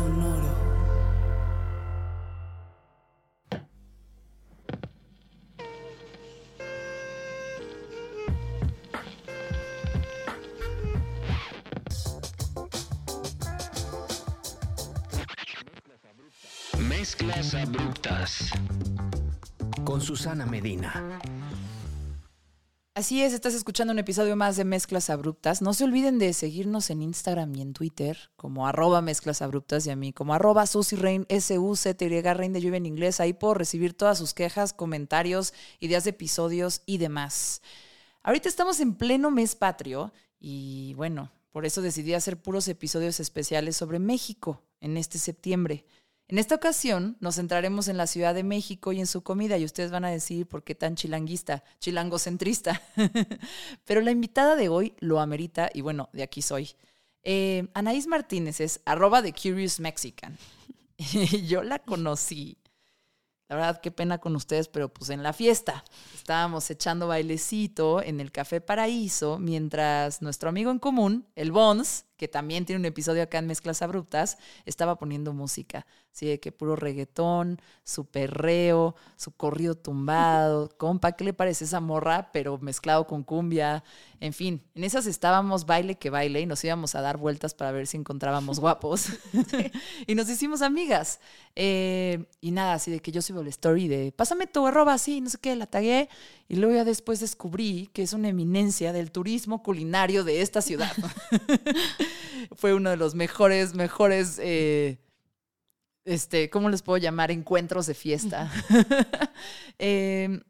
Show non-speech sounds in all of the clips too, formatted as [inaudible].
Sonoro. Mezclas abruptas. Con Susana Medina. Así es, estás escuchando un episodio más de Mezclas Abruptas. No se olviden de seguirnos en Instagram y en Twitter como arroba Mezclas Abruptas y a mí como arroba Susy Rain, S-U-C-T-Y Rain de lluvia en inglés. Ahí puedo recibir todas sus quejas, comentarios, ideas de episodios y demás. Ahorita estamos en pleno mes patrio y bueno, por eso decidí hacer puros episodios especiales sobre México en este septiembre. En esta ocasión nos centraremos en la Ciudad de México y en su comida y ustedes van a decir por qué tan chilanguista, chilangocentrista. [laughs] Pero la invitada de hoy lo amerita y bueno, de aquí soy. Eh, Anaís Martínez es arroba de Curious Mexican. [laughs] Yo la conocí. La verdad, qué pena con ustedes, pero pues en la fiesta. Estábamos echando bailecito en el Café Paraíso mientras nuestro amigo en común, el Bons, que también tiene un episodio acá en Mezclas Abruptas, estaba poniendo música. Así de que puro reggaetón, su perreo, su corrido tumbado. [laughs] Compa, ¿qué le parece esa morra? Pero mezclado con cumbia. En fin, en esas estábamos baile que baile y nos íbamos a dar vueltas para ver si encontrábamos [laughs] guapos. [laughs] y nos hicimos amigas. Eh, y nada, así de que yo subo la story de pásame tu arroba así, no sé qué, la tagué. Y luego ya después descubrí que es una eminencia del turismo culinario de esta ciudad. [laughs] Fue uno de los mejores, mejores, eh, este, ¿cómo les puedo llamar? Encuentros de fiesta. [laughs] eh,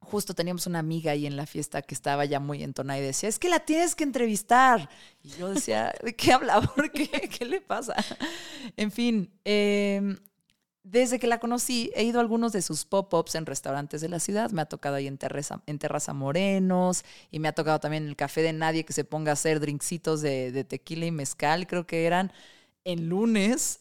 justo teníamos una amiga ahí en la fiesta que estaba ya muy entonada y decía, es que la tienes que entrevistar. Y yo decía, ¿de qué habla? [laughs] ¿Por qué? ¿Qué le pasa? En fin, eh, desde que la conocí, he ido a algunos de sus pop-ups en restaurantes de la ciudad. Me ha tocado ahí en Terraza, en Terraza Morenos y me ha tocado también en el Café de Nadie que se ponga a hacer drinksitos de, de tequila y mezcal. Creo que eran en lunes.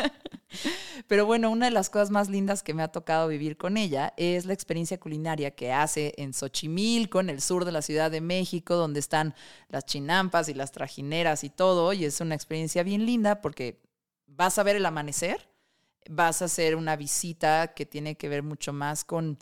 [laughs] Pero bueno, una de las cosas más lindas que me ha tocado vivir con ella es la experiencia culinaria que hace en Xochimilco, en el sur de la Ciudad de México, donde están las chinampas y las trajineras y todo. Y es una experiencia bien linda porque vas a ver el amanecer vas a hacer una visita que tiene que ver mucho más con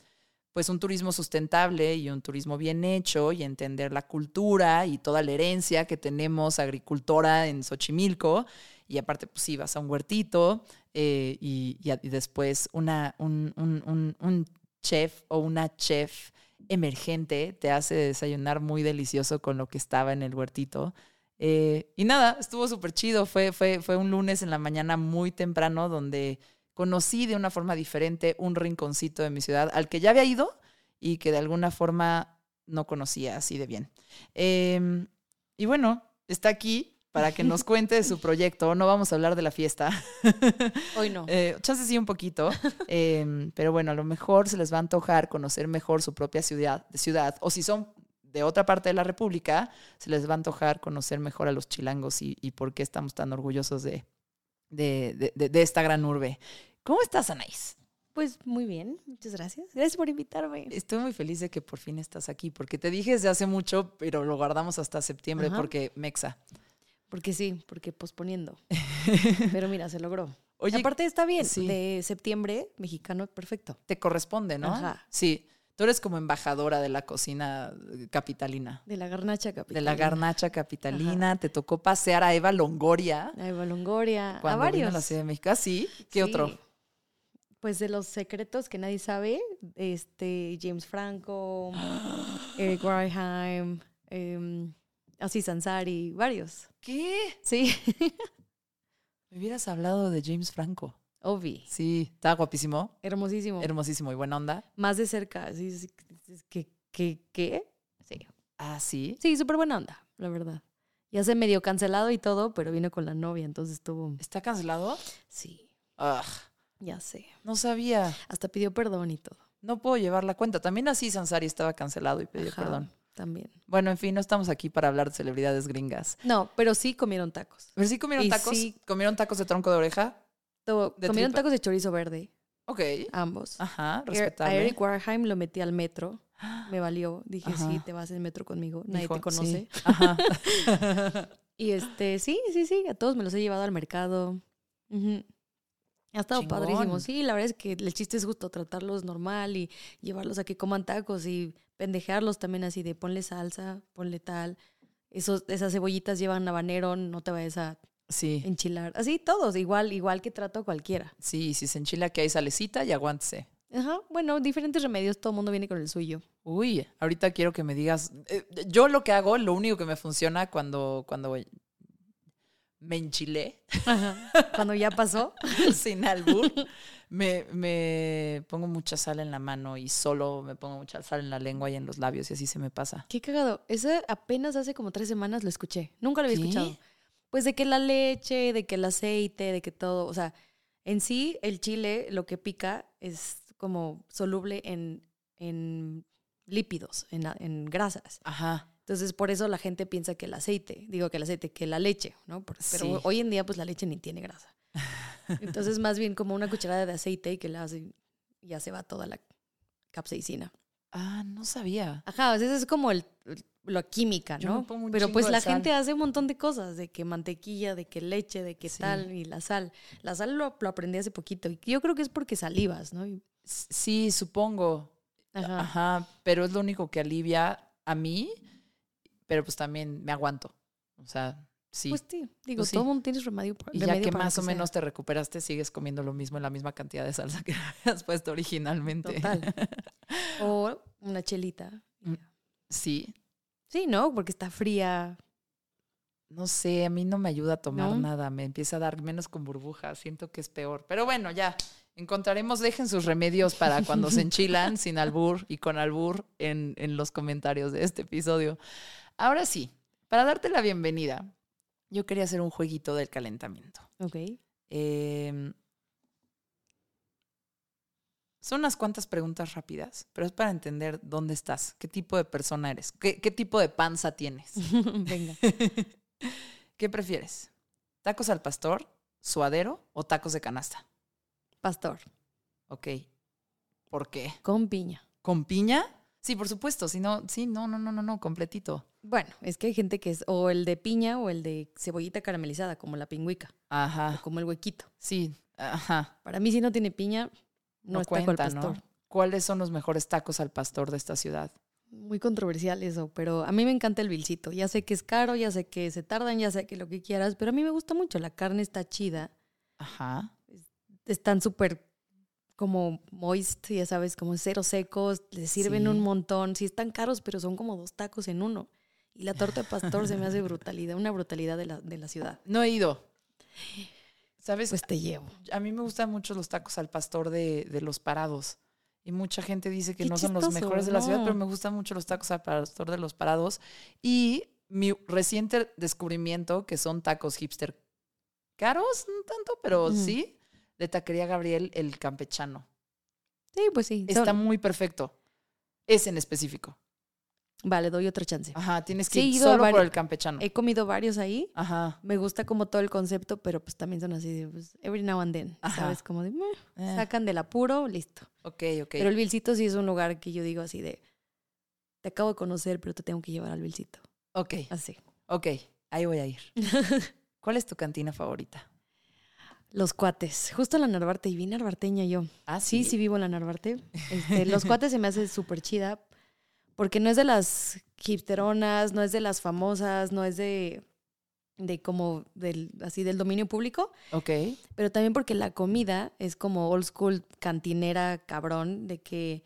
pues un turismo sustentable y un turismo bien hecho y entender la cultura y toda la herencia que tenemos agricultora en Xochimilco. Y aparte, pues sí, vas a un huertito eh, y, después una, un, un, un, chef o una chef emergente te hace desayunar muy delicioso con lo que estaba en el huertito. Eh, y nada, estuvo súper chido. Fue, fue, fue un lunes en la mañana muy temprano donde conocí de una forma diferente un rinconcito de mi ciudad al que ya había ido y que de alguna forma no conocía así de bien. Eh, y bueno, está aquí para que nos [laughs] cuente de su proyecto. No vamos a hablar de la fiesta. [laughs] Hoy no. Eh, chances sí un poquito. [laughs] Eh, pero bueno, a lo mejor se les va a antojar conocer mejor su propia ciudad, de ciudad. O si son de otra parte de la República, se les va a antojar conocer mejor a los chilangos y, y por qué estamos tan orgullosos de, de, de, de, esta gran urbe. ¿Cómo estás, Anaís? Pues muy bien, muchas gracias. Gracias por invitarme. Estoy muy feliz de que por fin estás aquí, porque te dije desde hace mucho, pero lo guardamos hasta septiembre Ajá. porque Mexa. Porque sí, porque posponiendo. [laughs] pero mira, se logró. Oye, aparte está bien, sí. de septiembre, mexicano, perfecto. Te corresponde, ¿no? Ajá. Sí. Tú eres como embajadora de la cocina capitalina. De la garnacha capitalina. De la garnacha capitalina. Ajá. Te tocó pasear a Eva Longoria. A Eva Longoria. Cuando a varios. vino a la Ciudad de México. ¿Ah, sí? ¿Qué sí. otro? Pues de los secretos que nadie sabe, este James Franco, [gasps] Eric Warheim, eh, Aziz Ansari, varios. ¿Qué? Sí. [laughs] Me hubieras hablado de James Franco. Ovi. Sí, estaba guapísimo. Hermosísimo. Hermosísimo y buena onda. Más de cerca. Sí, sí, ¿Qué? ¿Qué? ¿Qué? Sí. Ah, sí. Sí, súper buena onda, la verdad. Ya se medio cancelado y todo, pero vino con la novia, entonces estuvo. ¿Está cancelado? Sí. Ugh. Ya sé. No sabía. Hasta pidió perdón y todo. No puedo llevar la cuenta. También así Sansari estaba cancelado y pidió Ajá, perdón. También. Bueno, en fin, no estamos aquí para hablar de celebridades gringas. No, pero sí comieron tacos. ¿Pero sí comieron Y tacos? sí. ¿Comieron tacos de tronco de oreja? To- De comieron tripa. tacos de chorizo verde, Ok. ambos. Ajá, Er- A respetable. Eric Warheim lo metí al metro. [gasps] Me valió. Dije, Ajá. sí, te vas en metro conmigo. Nadie Dijo, te conoce. sí. [laughs] Ajá. [laughs] Y este, sí, sí, sí. A todos me los he llevado al mercado. Ujú. Ha estado Chingón. padrísimo. Sí, la verdad es que el chiste es justo tratarlos normal y llevarlos a que coman tacos y pendejearlos también así de ponle salsa, ponle tal. Esos, esas cebollitas llevan habanero, no te vayas a Sí, enchilar. Así todos, igual, igual que trato a cualquiera. sí, si se enchila que hay salecita y aguántese. Ajá, bueno, diferentes remedios, todo el mundo viene con el suyo. Uy, ahorita quiero que me digas. eh, yo lo que hago, lo único que me funciona cuando, cuando me enchilé, Cuando ya pasó. [laughs] sin albur, me, me pongo mucha sal en la mano y solo me pongo mucha sal en la lengua y en los labios y así se me pasa. Qué cagado. Ese apenas hace como tres semanas lo escuché. Nunca lo había ¿Qué? escuchado. Pues de que la leche, de que el aceite, de que todo. O sea, en sí, el chile lo que pica es como soluble en, en lípidos, en, en grasas. Ajá. Entonces, por eso la gente piensa que el aceite, digo que el aceite, que la leche, ¿no? Pero Sí. hoy en día, pues la leche ni tiene grasa. [laughs] Entonces, más bien como una cucharada de aceite y que la hace, ya se va toda la capsaicina. Ah, no sabía. Ajá, o sea, eso es como el, el- la química, Yo ¿no? me pongo un Pero pues la sal. gente hace un montón de cosas, de que mantequilla, de que leche, de que Sí. tal, y la sal. La sal lo, lo aprendí hace poquito. Y yo creo que es porque salivas, ¿no? Y- Sí, supongo. Ajá. Ajá, pero es lo único que alivia a mí, pero pues también me aguanto. O sea, sí. Pues sí, digo, Pues sí. todo mundo tiene remedio, y ya remedio que para más o sea. menos te recuperaste, sigues comiendo lo mismo en la misma cantidad de salsa que [laughs] habías puesto originalmente. Total. [laughs] o una chelita. Mm. Sí. Sí, ¿no? Porque está fría. No sé, a mí no me ayuda a tomar ¿No? nada, me empieza a dar menos con burbujas, siento que es peor. Pero bueno, ya, encontraremos, dejen sus remedios para cuando se [laughs] enchilan, sin albur y con albur, en, en los comentarios de este episodio. Ahora sí, para darte la bienvenida, yo quería hacer un jueguito del calentamiento. Ok. Eh, son unas cuantas preguntas rápidas, pero es para entender dónde estás, qué tipo de persona eres, qué, qué tipo de panza tienes. [laughs] Venga. [laughs] ¿Qué prefieres? ¿Tacos al pastor, suadero o tacos de canasta? Pastor. Ok. ¿Por qué? Con piña. ¿Con piña? Sí, por supuesto. Si no, sí, no, no, no, no, no, completito. Bueno, es que hay gente que es o el de piña o el de cebollita caramelizada, como la pingüica, o Ajá. como el huequito. Sí, ajá. Para mí, si no tiene piña, no, No, es taco al cuenta, pastor. ¿no? ¿Cuáles son los mejores tacos al pastor de esta ciudad? Muy controversial eso, pero a mí me encanta el vilcito. Ya sé que es caro, ya sé que se tardan, ya sé que lo que quieras, pero a mí me gusta mucho. La carne está chida. Ajá. Están súper como moist, ya sabes, como cero secos. Les sirven Sí. un montón. Sí, están caros, pero son como dos tacos en uno. Y la torta de pastor se me hace brutalidad, una brutalidad de la, de la ciudad. No he ido. ¿Sabes? Pues te llevo. a mí me gustan mucho los tacos al pastor de, de los parados. Y mucha gente dice que Qué no son los mejores de la ciudad, pero me gustan mucho los tacos al pastor de los parados. Y mi reciente descubrimiento, que son tacos hipster caros, no tanto, pero sí, de Taquería Gabriel, el campechano. Sí, pues sí. son- Está muy perfecto. Ese en específico. Vale, doy otra chance. Ajá, tienes que Sí, ir solo por el campechano. He comido varios ahí. Ajá. Me gusta como todo el concepto, pero pues también son así de pues, every now and then. Ajá. ¿Sabes? Como de meh, Eh, sacan del apuro, listo. ok, ok. Pero el Vilcito sí es un lugar que yo digo así de te acabo de conocer, pero te tengo que llevar al Vilcito. ok, Así. ok. Ahí voy a ir. [laughs] ¿Cuál es tu cantina favorita? Los cuates. Justo en la Narvarte, y vi narvarteña yo. Ah, Sí, sí vivo en la Narvarte. Este, los cuates se me hace súper chida porque no es de las hipsteronas, no es de las famosas, no es de, de como del, así del dominio público, Ok. pero también porque la comida es como old school cantinera cabrón, de que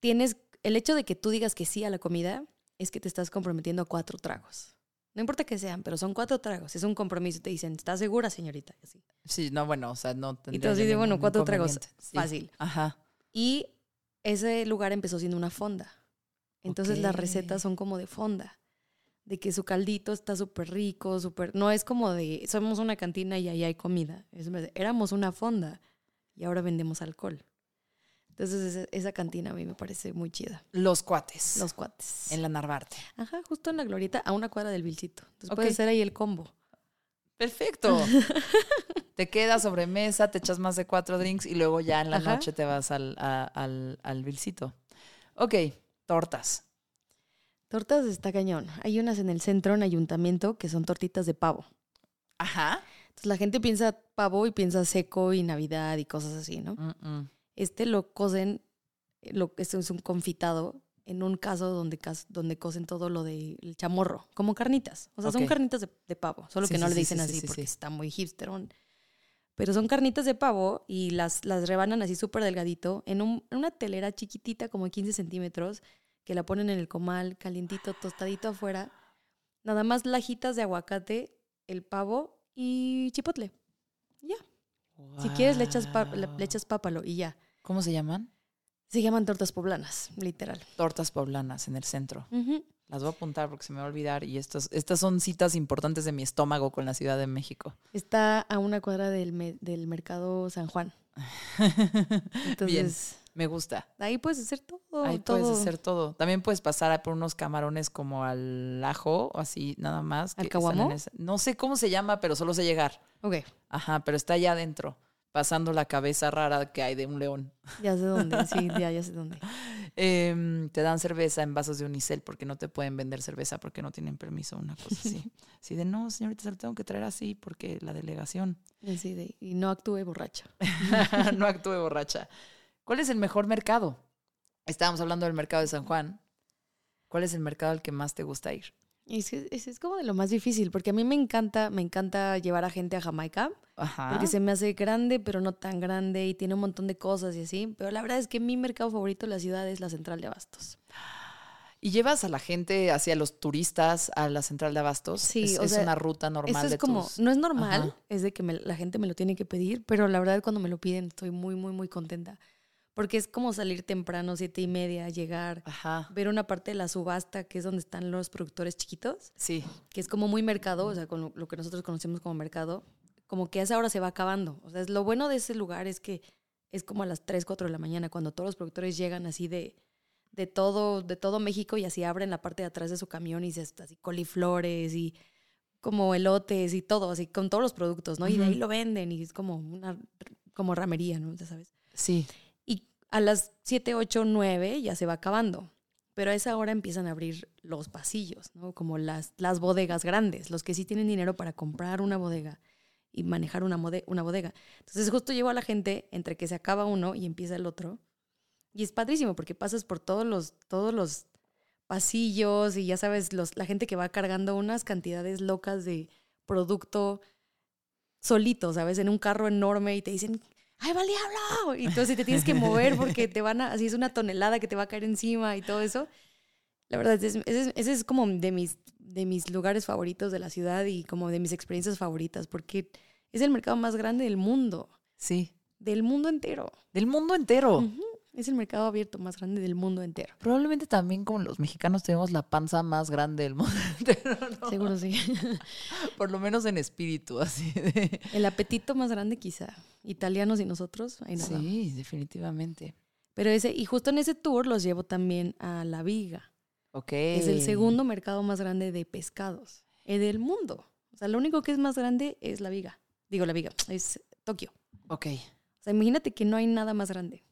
tienes, el hecho de que tú digas que sí a la comida es que te estás comprometiendo a cuatro tragos. No importa que sean, pero son cuatro tragos. Es un compromiso. Te dicen, ¿estás segura, señorita? Así. Sí, no, bueno, o sea, no Y tendría tú de, bueno, cuatro tragos. Sí. Fácil. Ajá. Y ese lugar empezó siendo una fonda. Entonces las recetas son como de fonda. De que su caldito está súper rico, súper... No es como de, somos una cantina y ahí hay comida. Es, éramos una fonda y ahora vendemos alcohol. Entonces esa, esa cantina a mí me parece muy chida. Los cuates. Los cuates. En la Narvarte. Ajá, justo en la glorieta, a una cuadra del Vilcito. Entonces puede ser ahí el combo. Perfecto. [laughs] te quedas sobremesa, te echas más de cuatro drinks y luego ya en la Ajá. noche te vas al, a- al, al Vilcito. Ok, tortas. Tortas está cañón. Hay unas en el centro, en ayuntamiento, que son tortitas de pavo. Ajá. Entonces la gente piensa pavo y piensa seco y Navidad y cosas así, ¿no? Mm, mm. Este lo cocen, eh, lo, esto es un confitado en un caso donde, donde cocen todo lo del chamorro, como carnitas. O sea, son carnitas de, de pavo, solo Sí, que no sí, le dicen sí, así sí, sí, porque está muy hipsterón. Pero son carnitas de pavo y las, las rebanan así súper delgadito en, un- en una telera chiquitita, como de 15 centímetros, que la ponen en el comal, calientito, tostadito afuera. Nada más lajitas de aguacate, el pavo y chipotle. Si quieres, le echas, pa- le, Guau. le echas pápalo y ya. ¿Cómo se llaman? Se llaman tortas poblanas, literal. Tortas poblanas en el centro. Las voy a apuntar porque se me va a olvidar y estas, estas son citas importantes de mi estómago con la Ciudad de México. Está a una cuadra del, me- del mercado San Juan. [laughs] Entonces, Me gusta. ahí puedes hacer todo. Ahí todo. puedes hacer todo. También puedes pasar por unos camarones como al ajo, o así nada más. ¿Al caguamo? No sé cómo se llama, pero solo sé llegar. Ok, Ajá, pero está allá adentro, pasando la cabeza rara que hay de un león. ya sé dónde. [laughs] Sí, ya, ya sé dónde. Em, te dan cerveza en vasos de unicel porque no te pueden vender cerveza porque no tienen permiso, una cosa así. [laughs] Así de, no, señorita, se lo tengo que traer así porque la delegación Así de, y no actúe borracho. [laughs] no actúe borracha. ¿Cuál es el mejor mercado? Estábamos hablando del mercado de San Juan. ¿Cuál es el mercado al que más te gusta ir? Y es, es, es como de lo más difícil, porque a mí me encanta, me encanta llevar a gente a Jamaica, Ajá. porque se me hace grande, pero no tan grande, y tiene un montón de cosas y así. Pero la verdad es que mi mercado favorito de la ciudad es la central de Abastos. ¿Y llevas a la gente, hacia los turistas, a la central de Abastos? Sí, es, o es sea, una ruta normal Eso es de como, tus- no es normal, Ajá. es de que me- la gente me lo tiene que pedir, pero la verdad cuando me lo piden estoy muy, muy, muy contenta. Porque es como salir temprano, siete y media, llegar, Ajá. ver una parte de la subasta, que es donde están los productores chiquitos, Sí. que es como muy mercado, o sea, con lo, lo que nosotros conocemos como mercado, como que a esa hora se va acabando. O sea, es, lo bueno de ese lugar es que es como a las 3, 4 de la mañana, cuando todos los productores llegan así de, de, todo, de todo México y así abren la parte de atrás de su camión y se así coliflores y como elotes y todo, así con todos los productos, ¿no? Y de ahí lo venden y es como una como ramería, ¿no? Ya sabes. Sí. A las 7, 8, 9 ya se va acabando. Pero a esa hora empiezan a abrir los pasillos, ¿no? Como las, las bodegas grandes, los que sí tienen dinero para comprar una bodega y manejar una, una bodega. Entonces justo llevo a la gente entre que se acaba uno y empieza el otro. Y es padrísimo porque pasas por todos los, todos los pasillos y ya sabes, los, la gente que va cargando unas cantidades locas de producto solito, ¿sabes? En un carro enorme y te dicen, ¡ay, va el diablo! Y entonces te tienes que mover porque te van a, así es una tonelada que te va a caer encima y todo eso. La verdad, ese es, ese es- como de mis, de mis lugares favoritos de la ciudad y como de mis experiencias favoritas, porque es el mercado más grande del mundo, Sí. del mundo entero. Del mundo entero. Ujú. Es el mercado abierto más grande del mundo entero. Probablemente también como los mexicanos tenemos la panza más grande del mundo [laughs] entero, ¿no? Seguro sí. [laughs] Por lo menos en espíritu, así de... El apetito más grande quizá. Italianos y nosotros, ahí vamos. Sí, definitivamente. Pero ese, y justo en ese tour los llevo también a La Viga. Ok. Es el segundo mercado más grande de pescados eh, del mundo. O sea, lo único que es más grande es La Viga. Digo La Viga, es Tokio. Ok. O sea, imagínate que no hay nada más grande.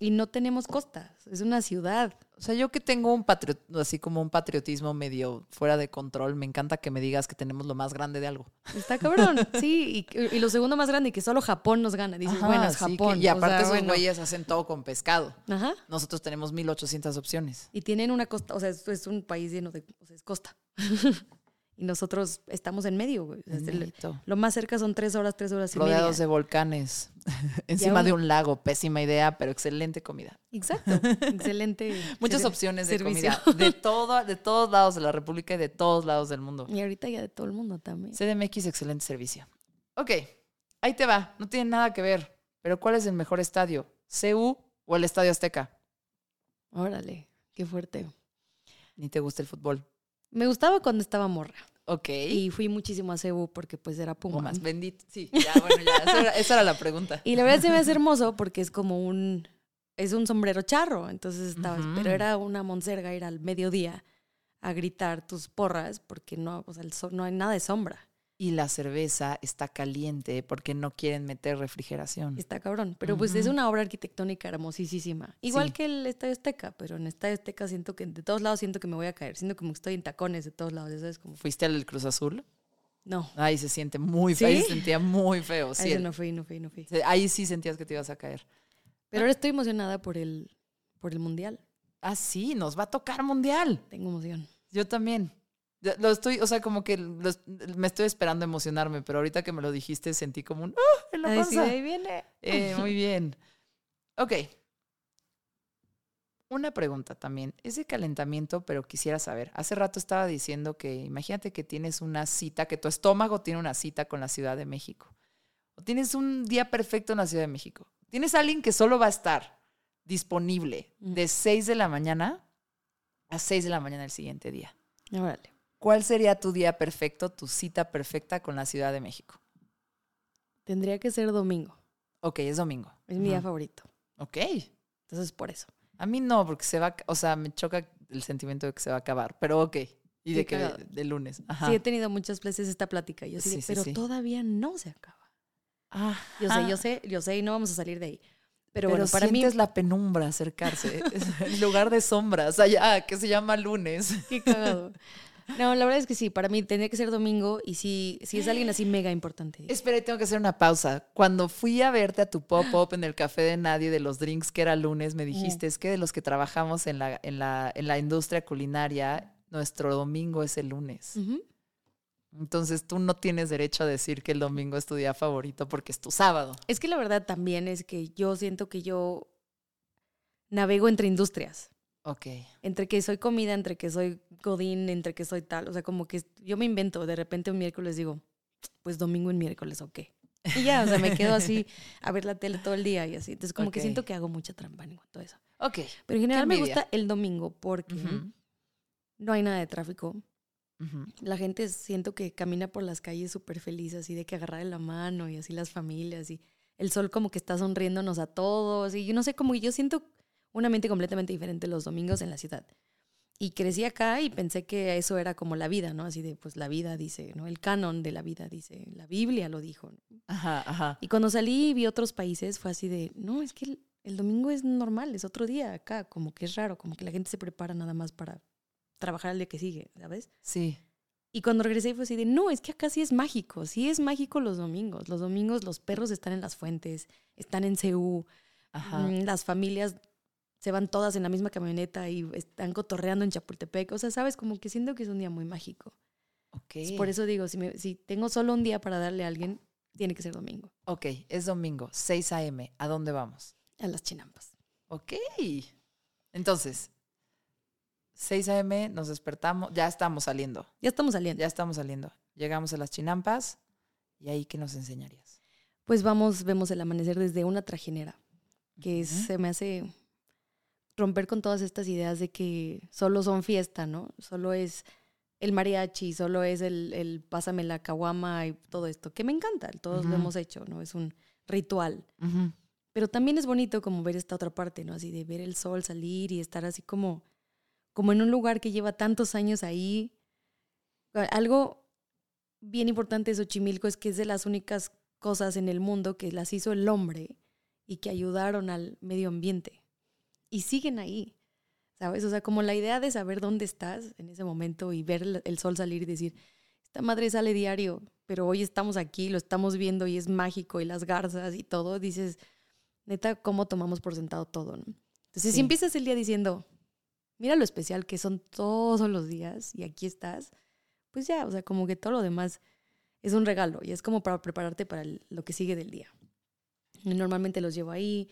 Y no tenemos costas. Es una ciudad. O sea, yo que tengo un patriot, así como un patriotismo medio fuera de control, me encanta que me digas que tenemos lo más grande de algo. Está cabrón. [laughs] Sí, y, y lo segundo más grande, que solo Japón nos gana. Dices, Ajá, bueno, es sí, que- Japón. y o aparte sea, esos bueno. güeyes hacen todo con pescado. Ajá. Nosotros tenemos 1800 opciones. Y tienen una costa, o sea, es, es un país lleno de, o sea, es costa. [laughs] y nosotros estamos en medio, güey. El- lo más cerca son tres horas, tres horas y Rodeados media. de volcanes, [laughs] encima aún- de un lago. Pésima idea, pero excelente comida. Exacto. [laughs] Excelente. Muchas opciones de servicio. comida de, todo, de todos lados de la República y de todos lados del mundo. Y ahorita ya de todo el mundo también. CDMX, excelente servicio. Ok, ahí te va. No tiene nada que ver. Pero ¿cuál es el mejor estadio? ¿CU o el Estadio Azteca? Órale, qué fuerte. Ni te gusta el fútbol. Me gustaba cuando estaba morra. Ok. Y fui muchísimo a Cebu porque pues era Puma. Pumas, bendito. Sí, [laughs] ya, bueno, ya. Esa era, esa era la pregunta. Y la verdad se me hace [laughs] hermoso porque es como un es un sombrero charro, entonces estaba, pero era una monserga ir al mediodía a gritar tus porras porque no, o sea, el sol- no hay nada de sombra. Y la cerveza está caliente porque no quieren meter refrigeración. Está cabrón, pero pues es una obra arquitectónica hermosísima. Igual Sí. que el Estadio Azteca, pero en Estadio Azteca siento que de todos lados siento que me voy a caer, siento como que estoy en tacones de todos lados, ¿sabes? Como ¿Fuiste al Cruz Azul? No. Ahí se siente muy ¿Sí? feo. Ahí se sentía muy feo. A Sí, ese no fui, no fui, no fui. Ahí sí sentías que te ibas a caer. Pero ahora estoy emocionada por el, por el mundial. Ah, sí, nos va a tocar mundial. Tengo emoción. Yo también. Lo estoy, o sea, como que me estoy esperando emocionarme, pero ahorita que me lo dijiste sentí como un ¡ah! en la Ay, panza. ahí viene. Eh, muy [laughs] bien. Ok. Una pregunta también. Es de calentamiento, pero quisiera saber. Hace rato estaba diciendo que imagínate que tienes una cita, que tu estómago tiene una cita con la Ciudad de México. O tienes un día perfecto en la Ciudad de México. Tienes a alguien que solo va a estar disponible Mm. de 6 de la mañana a 6 de la mañana del siguiente día. Órale. ¿Cuál sería tu día perfecto, tu cita perfecta con la Ciudad de México? Tendría que ser domingo. Ok, es domingo. Es mi día favorito. Ok. Entonces, por eso. A mí no, porque se va, o sea, me choca el sentimiento de que se va a acabar, pero ok. Y de que de lunes. Ajá. Sí, he tenido muchas veces esta plática. Yo Sí, sí, pero sí. todavía no se acaba. Ah, Yo sé, yo sé, yo sé, y no vamos a salir de ahí. Pero, Pero, bueno, para mí. sientes la penumbra acercarse. [laughs] Es el lugar de sombras allá, que se llama lunes. Qué cagado. [laughs] No, la verdad es que sí, para mí tendría que ser domingo y sí, sí es alguien así mega importante. Espera, tengo que hacer una pausa. Cuando fui a verte a tu pop-up en el café de nadie de los drinks que era lunes, me dijiste, es que de los que trabajamos en la, en la, en la industria culinaria, nuestro domingo es el lunes. Entonces tú no tienes derecho a decir que el domingo es tu día favorito porque es tu sábado. Es que la verdad también es que yo siento que yo navego entre industrias. Ok. Entre que soy comida, entre que soy godín, entre que soy tal. O sea, como que yo me invento. De repente un miércoles digo, pues domingo en miércoles, ¿o qué? Y ya, o sea, me quedo así a ver la tele todo el día y así. Entonces, como que Ok. siento que hago mucha trampa en cuanto a eso. Ok. Pero en general me gusta el domingo porque no hay nada de tráfico. La gente siento que camina por las calles súper feliz, así de que agarrar la mano y así las familias y el sol como que está sonriéndonos a todos y yo no sé, como yo siento una mente completamente diferente los domingos en la ciudad. Y crecí acá y pensé que eso era como la vida, ¿no? Así de, pues la vida dice, ¿no? El canon de la vida dice, la Biblia lo dijo. ¿no? Ajá, ajá. Y cuando salí y vi otros países fue así de, no, es que el, el domingo es normal, es otro día acá, como que es raro, como que la gente se prepara nada más para trabajar el día que sigue, ¿sabes? Sí. Y cuando regresé fue así de, no, es que acá sí es mágico, sí es mágico los domingos. Los domingos los perros están en las fuentes, están en CU, Ajá. mm, las familias se van todas en la misma camioneta y están cotorreando en Chapultepec. O sea, sabes, como que siento que es un día muy mágico. Ok. Entonces, Por eso digo, si, me- si tengo solo un día para darle a alguien, tiene que ser domingo, Ok, es domingo, 6 a.m. ¿A dónde vamos? a las chinampas. Ok. Entonces, 6 a.m. nos despertamos, ya estamos saliendo. Ya estamos saliendo. Ya estamos saliendo. Llegamos a las chinampas y ahí qué nos enseñarías. Pues vamos, vemos el amanecer desde una trajinera, que se me hace romper con todas estas ideas de que solo son fiesta, ¿no? Solo es el mariachi, solo es el, el pásame la caguama y todo esto, que me encanta, todos lo hemos hecho, ¿no? Es un ritual. Pero también es bonito como ver esta otra parte, ¿no? Así de ver el sol salir y estar así como, como en un lugar que lleva tantos años ahí. Algo bien importante de Xochimilco es que es de las únicas cosas en el mundo que las hizo el hombre y que ayudaron al medio ambiente. Y siguen ahí, ¿sabes? O sea, como la idea de saber dónde estás en ese momento y ver el- sol salir y decir, esta madre sale diario, pero hoy estamos aquí, lo estamos viendo y es mágico y las garzas y todo, dices, neta, cómo tomamos por sentado todo, ¿no? Entonces, Sí. si empiezas el día diciendo, mira lo especial que son todos los días y aquí estás, pues ya, o sea, como que todo lo demás es un regalo y es como para prepararte para el- lo que sigue del día. Normalmente los llevo ahí,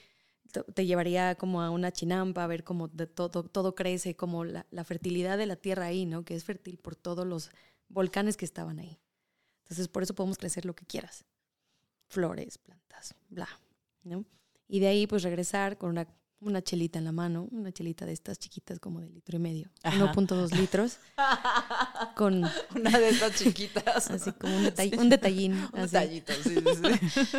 te llevaría como a una chinampa a ver cómo de todo, todo crece, como la, la fertilidad de la tierra ahí, ¿no? Que es fértil por todos los volcanes que estaban ahí. Entonces, por eso podemos crecer lo que quieras. Flores, plantas, bla, ¿no? Y de ahí, pues regresar con una, una chelita en la mano, una chelita de estas chiquitas como de litro y medio, Ajá. 1.2 litros, [laughs] con Una de estas chiquitas. [laughs] así como un, detall- un detallín. [laughs] Un así. detallito, sí.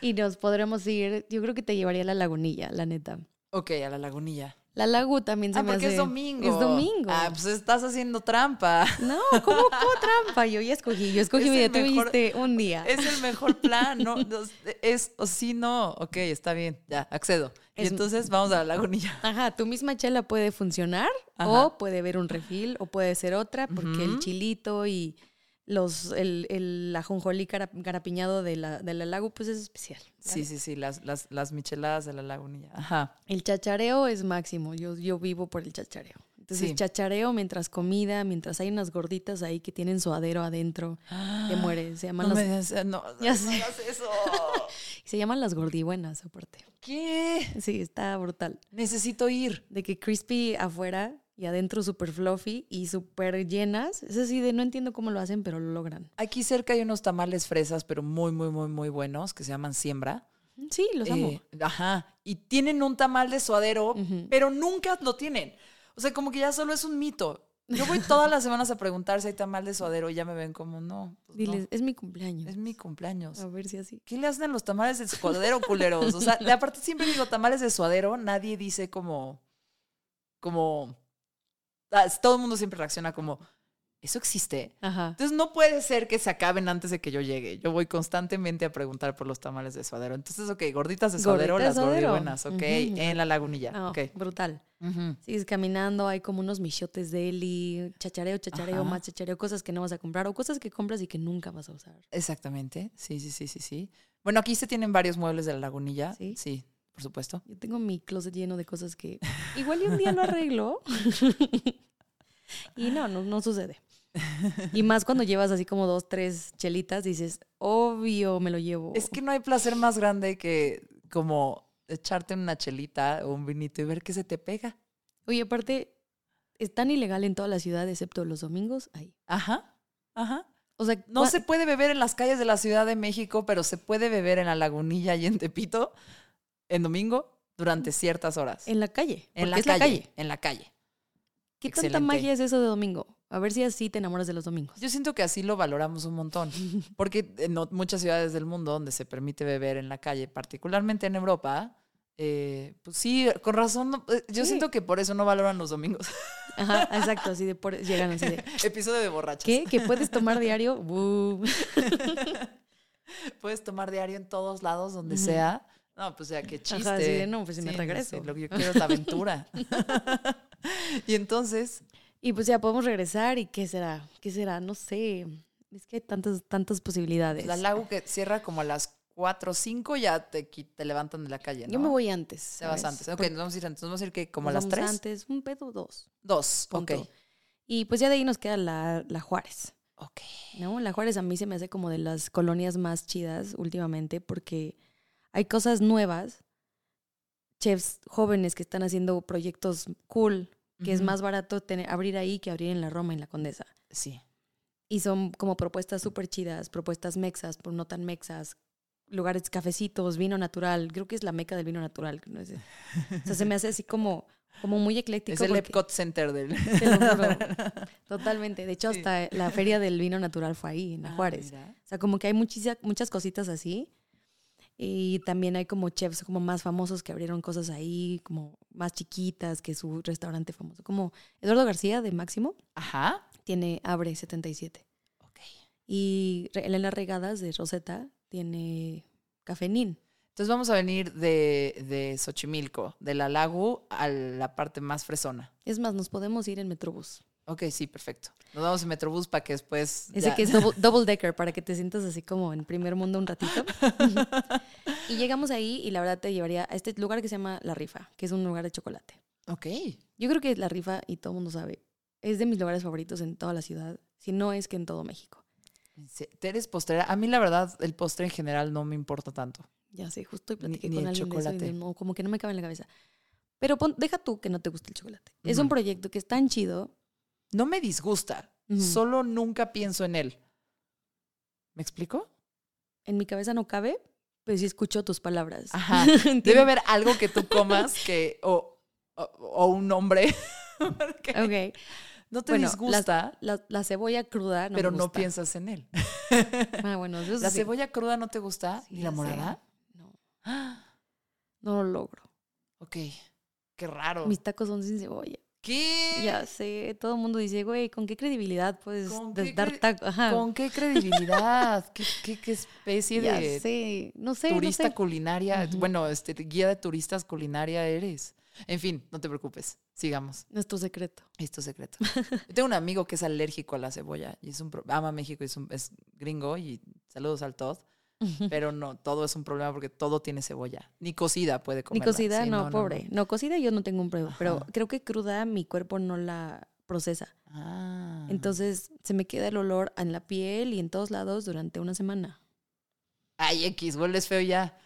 Y nos podremos ir, yo creo que te llevaría a la lagunilla, la neta. ok, a la lagunilla. La lagu también se Ah, me porque hace... es domingo. Es domingo. Ah, pues estás haciendo trampa. No, ¿cómo, cómo trampa? Yo ya escogí, yo escogí Es mi día, tú dijiste un día. Es el mejor plan, ¿no? [laughs] Es, o sí, no. Ok, está bien, ya, accedo. Y Es- entonces vamos a la lagunilla. Ajá, tu misma chela puede funcionar Ajá. o puede ver un refil o puede ser otra porque el chilito y los, el, el ajonjolí cara- garapiñado de la, de la lago, pues es especial. Sí, sí, sí, las, las, las micheladas de la lagunilla. Ajá. El chachareo es máximo. Yo, yo vivo por el chachareo. Entonces, Sí. chachareo mientras comida, mientras hay unas gorditas ahí que tienen suadero adentro, te mueres. Se llaman, No las, me digas, no, Ya no sé. hagas eso. [laughs] se llaman las gordibuenas, aparte. ¿Qué? Sí, está brutal. Necesito ir. De que crispy afuera y adentro súper fluffy y súper llenas. Es así de no entiendo cómo lo hacen, pero lo logran. Aquí cerca hay unos tamales fresas, pero muy, muy, muy, muy buenos, que se llaman siembra. Sí, los amo. Eh, ajá. Y tienen un tamal de suadero, pero nunca lo tienen. O sea, como que ya solo es un mito. Yo voy todas las semanas a preguntar si hay tamal de suadero y ya me ven como, no, pues no, Diles, es mi cumpleaños. es mi cumpleaños. A ver si así. ¿Qué le hacen a los tamales de suadero, culeros? O sea, de aparte siempre digo tamales de suadero, nadie dice como, como, todo el mundo siempre reacciona como, ¿eso existe? Ajá. Entonces no puede ser que se acaben antes de que yo llegue. Yo voy constantemente a preguntar por los tamales de suadero. Entonces, ok, gorditas de suadero, Gorditas las gordibuenas, ok, Ujú. en la lagunilla, Ah, ok. Brutal. Ujú. Sigues caminando, hay como unos michotes de Eli, chachareo, chachareo, Ajá. más chachareo, cosas que no vas a comprar o cosas que compras y que nunca vas a usar. Exactamente, sí, sí, sí, sí, sí. Bueno, aquí se tienen varios muebles de la lagunilla, ¿Sí? sí, por supuesto. Yo tengo mi closet lleno de cosas que igual y un día lo arreglo. [laughs] y no, no, no sucede. Y más cuando llevas así como dos, tres chelitas, dices, obvio, me lo llevo. Es que no hay placer más grande que como echarte una chelita o un vinito y ver que se te pega. Oye, aparte, es tan ilegal en toda la ciudad, excepto los domingos, ahí. Ajá, ajá. O sea, No se puede beber en las calles de la Ciudad de México, pero se puede beber en la lagunilla y en Tepito en domingo durante ciertas horas. en la calle. En la es calle, la calle. En la calle. ¿Qué Excelente. tanta magia es eso de domingo? A ver si así te enamoras de los domingos. Yo siento que así lo valoramos un montón, [laughs] porque en muchas ciudades del mundo donde se permite beber en la calle, particularmente en Europa, eh, pues sí, con razón, no- eh, yo Sí. siento que por eso no valoran los domingos. [laughs] Ajá, exacto, así de por, llegan así de. [laughs] Episodio de borrachas. ¿Qué? ¿Que puedes tomar diario? Puedes tomar diario en todos lados, donde sea. No, pues ya, qué [laughs] chiste. Ajá, no, pues si me regreso. lo que yo quiero es la aventura. [laughs] y entonces, Y pues ya podemos regresar y ¿qué será? ¿Qué será? No sé. Es que hay tantas, tantas posibilidades. la lago que cierra como a las 4 o 5, ya te, te levantan de la calle, ¿no? Yo me voy antes. Te vas antes. Ok, nos vamos a ir antes. Nos vamos a ir que como a las vamos 3. antes, un pedo, dos. Dos. Ok. Y pues ya de ahí nos queda la, la Juárez. Ok. ¿no? La Juárez a mí se me hace como de las colonias más chidas últimamente porque hay cosas nuevas, chefs jóvenes que están haciendo proyectos cool, que es más barato tener, abrir ahí que abrir en la Roma, en la Condesa. Sí. Y son como propuestas súper chidas, propuestas mexas, pero no tan mexas, lugares cafecitos, vino natural. Creo que es la meca del vino natural. ¿no? O sea, se me hace así como, como muy ecléctico. Es el Epcot Center del. te lo juro. [laughs] Totalmente. De hecho, Sí. hasta la feria del vino natural fue ahí, en la Ah, Juárez. mira. O sea, como que hay muchas cositas así. Y también hay como chefs como más famosos que abrieron cosas ahí, como más chiquitas que su restaurante famoso. Como Eduardo García de Máximo Ajá. tiene Abre 77. Ok. Y Elena Regadas de Rosetta tiene Cafenín. Entonces vamos a venir de, de Xochimilco, de la Lagu a la parte más fresona. Es más, nos podemos ir en Metrobús. Ok, sí, perfecto. Nos vamos en Metrobús para que después. Ese ya- que es double, [laughs] double decker para que te sientas así como en primer mundo un ratito. [laughs] y llegamos ahí y la verdad te llevaría a este lugar que se llama La Rifa, que es un lugar de chocolate. Ok. Yo creo que La Rifa, y todo el mundo sabe, es de mis lugares favoritos en toda la ciudad, si no es que en todo México. ¿Te eres postrera? A mí, la verdad, el postre en general no me importa tanto. Ya sé, justo y Ni- platiqué ni con el alguien de eso y chocolate. no, como que no me cabe en la cabeza. Pero pon- deja tú que no te guste el chocolate. Es un proyecto que es tan chido. No me disgusta, solo nunca pienso en él. ¿Me explico? En mi cabeza no cabe, pero sí escucho tus palabras. Ajá. [laughs] Debe haber algo que tú comas que. o, o, o un hombre. [laughs] porque Ok. No te Bueno, disgusta, La, la cebolla cruda no pero me no piensas en él. Ah, bueno, eso [laughs] ¿La sí. cebolla cruda no te gusta? Sí, ¿Y la sé. morada? No, Ah, [gasps] no lo logro. ok. Qué raro. Mis tacos son sin cebolla. ¿Qué? Ya sé, todo el mundo dice, güey, ¿con qué credibilidad puedes ¿Con des- qué dar tacos? ¿Con qué credibilidad? [laughs] ¿Qué, qué, qué especie ya de sé, no sé, turista no sé. culinaria? Bueno, este, guía de turistas culinaria eres. En fin, no te preocupes. Sigamos. Nuestro secreto. Esto es secreto. Yo tengo un amigo que es alérgico a la cebolla y es un ama México y es, un- es gringo y saludos al Todd. Pero no, todo es un problema porque todo tiene cebolla. Ni cocida puede Ni comer. cocida, no, pobre. No. cocida yo no tengo un problema, pero creo que cruda mi cuerpo no la procesa. Ah. Entonces se me queda el olor en la piel y en todos lados durante una semana. Ay, X, hueles feo ya.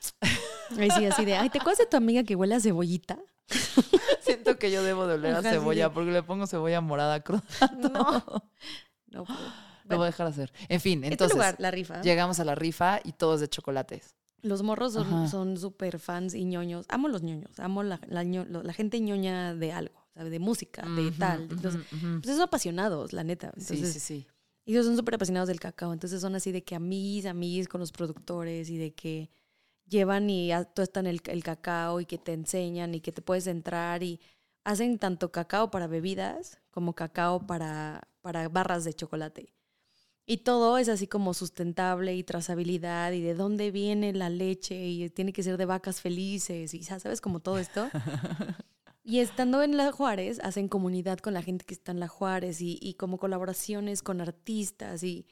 Ahí sí, así de, ay, ¿te acuerdas de tu amiga que huele a cebollita? [laughs] Siento que yo debo de oler a cebolla porque le pongo cebolla morada cruda. No. No puedo. Lo voy a dejar hacer. En fin, Este entonces lugar, la rifa. llegamos a la rifa y todo es de chocolates. Los morros son súper fans y ñoños. Amo los ñoños. Amo la, la, la gente ñoña de algo, ¿sabes? De música, de tal. Entonces, pues son apasionados, la neta. Sí, Entonces, sí, sí. Y ellos son súper apasionados del cacao, entonces son así de que amiguis, amiguis con los productores y de que llevan y tuestan el, el cacao y que te enseñan y que te puedes entrar y hacen tanto cacao para bebidas como cacao para, para barras de chocolate. Y todo es así como sustentable y trazabilidad y de dónde viene la leche y tiene que ser de vacas felices y ya sabes como todo esto. [laughs] Y estando en La Juárez, hacen comunidad con la gente que está en La Juárez y, y como colaboraciones con artistas y,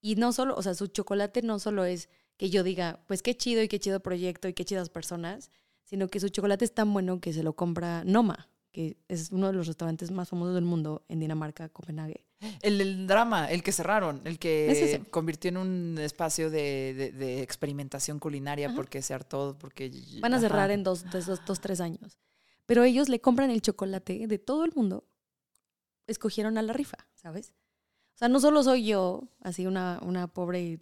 y no solo, o sea, su chocolate no solo es que yo diga, pues qué chido y qué chido proyecto y qué chidas personas, sino que su chocolate es tan bueno que se lo compra Noma, que es uno de los restaurantes más famosos del mundo en Dinamarca, Copenhague. El, el drama, el que cerraron, el que ese. convirtió en un espacio de, de- de experimentación culinaria Ajá. porque se hartó, porque... Van a ajá. cerrar en dos, dos, dos, dos, tres años. Pero ellos le compran el chocolate de todo el mundo. Escogieron a la rifa, ¿sabes? O sea, no solo soy yo, así una, una pobre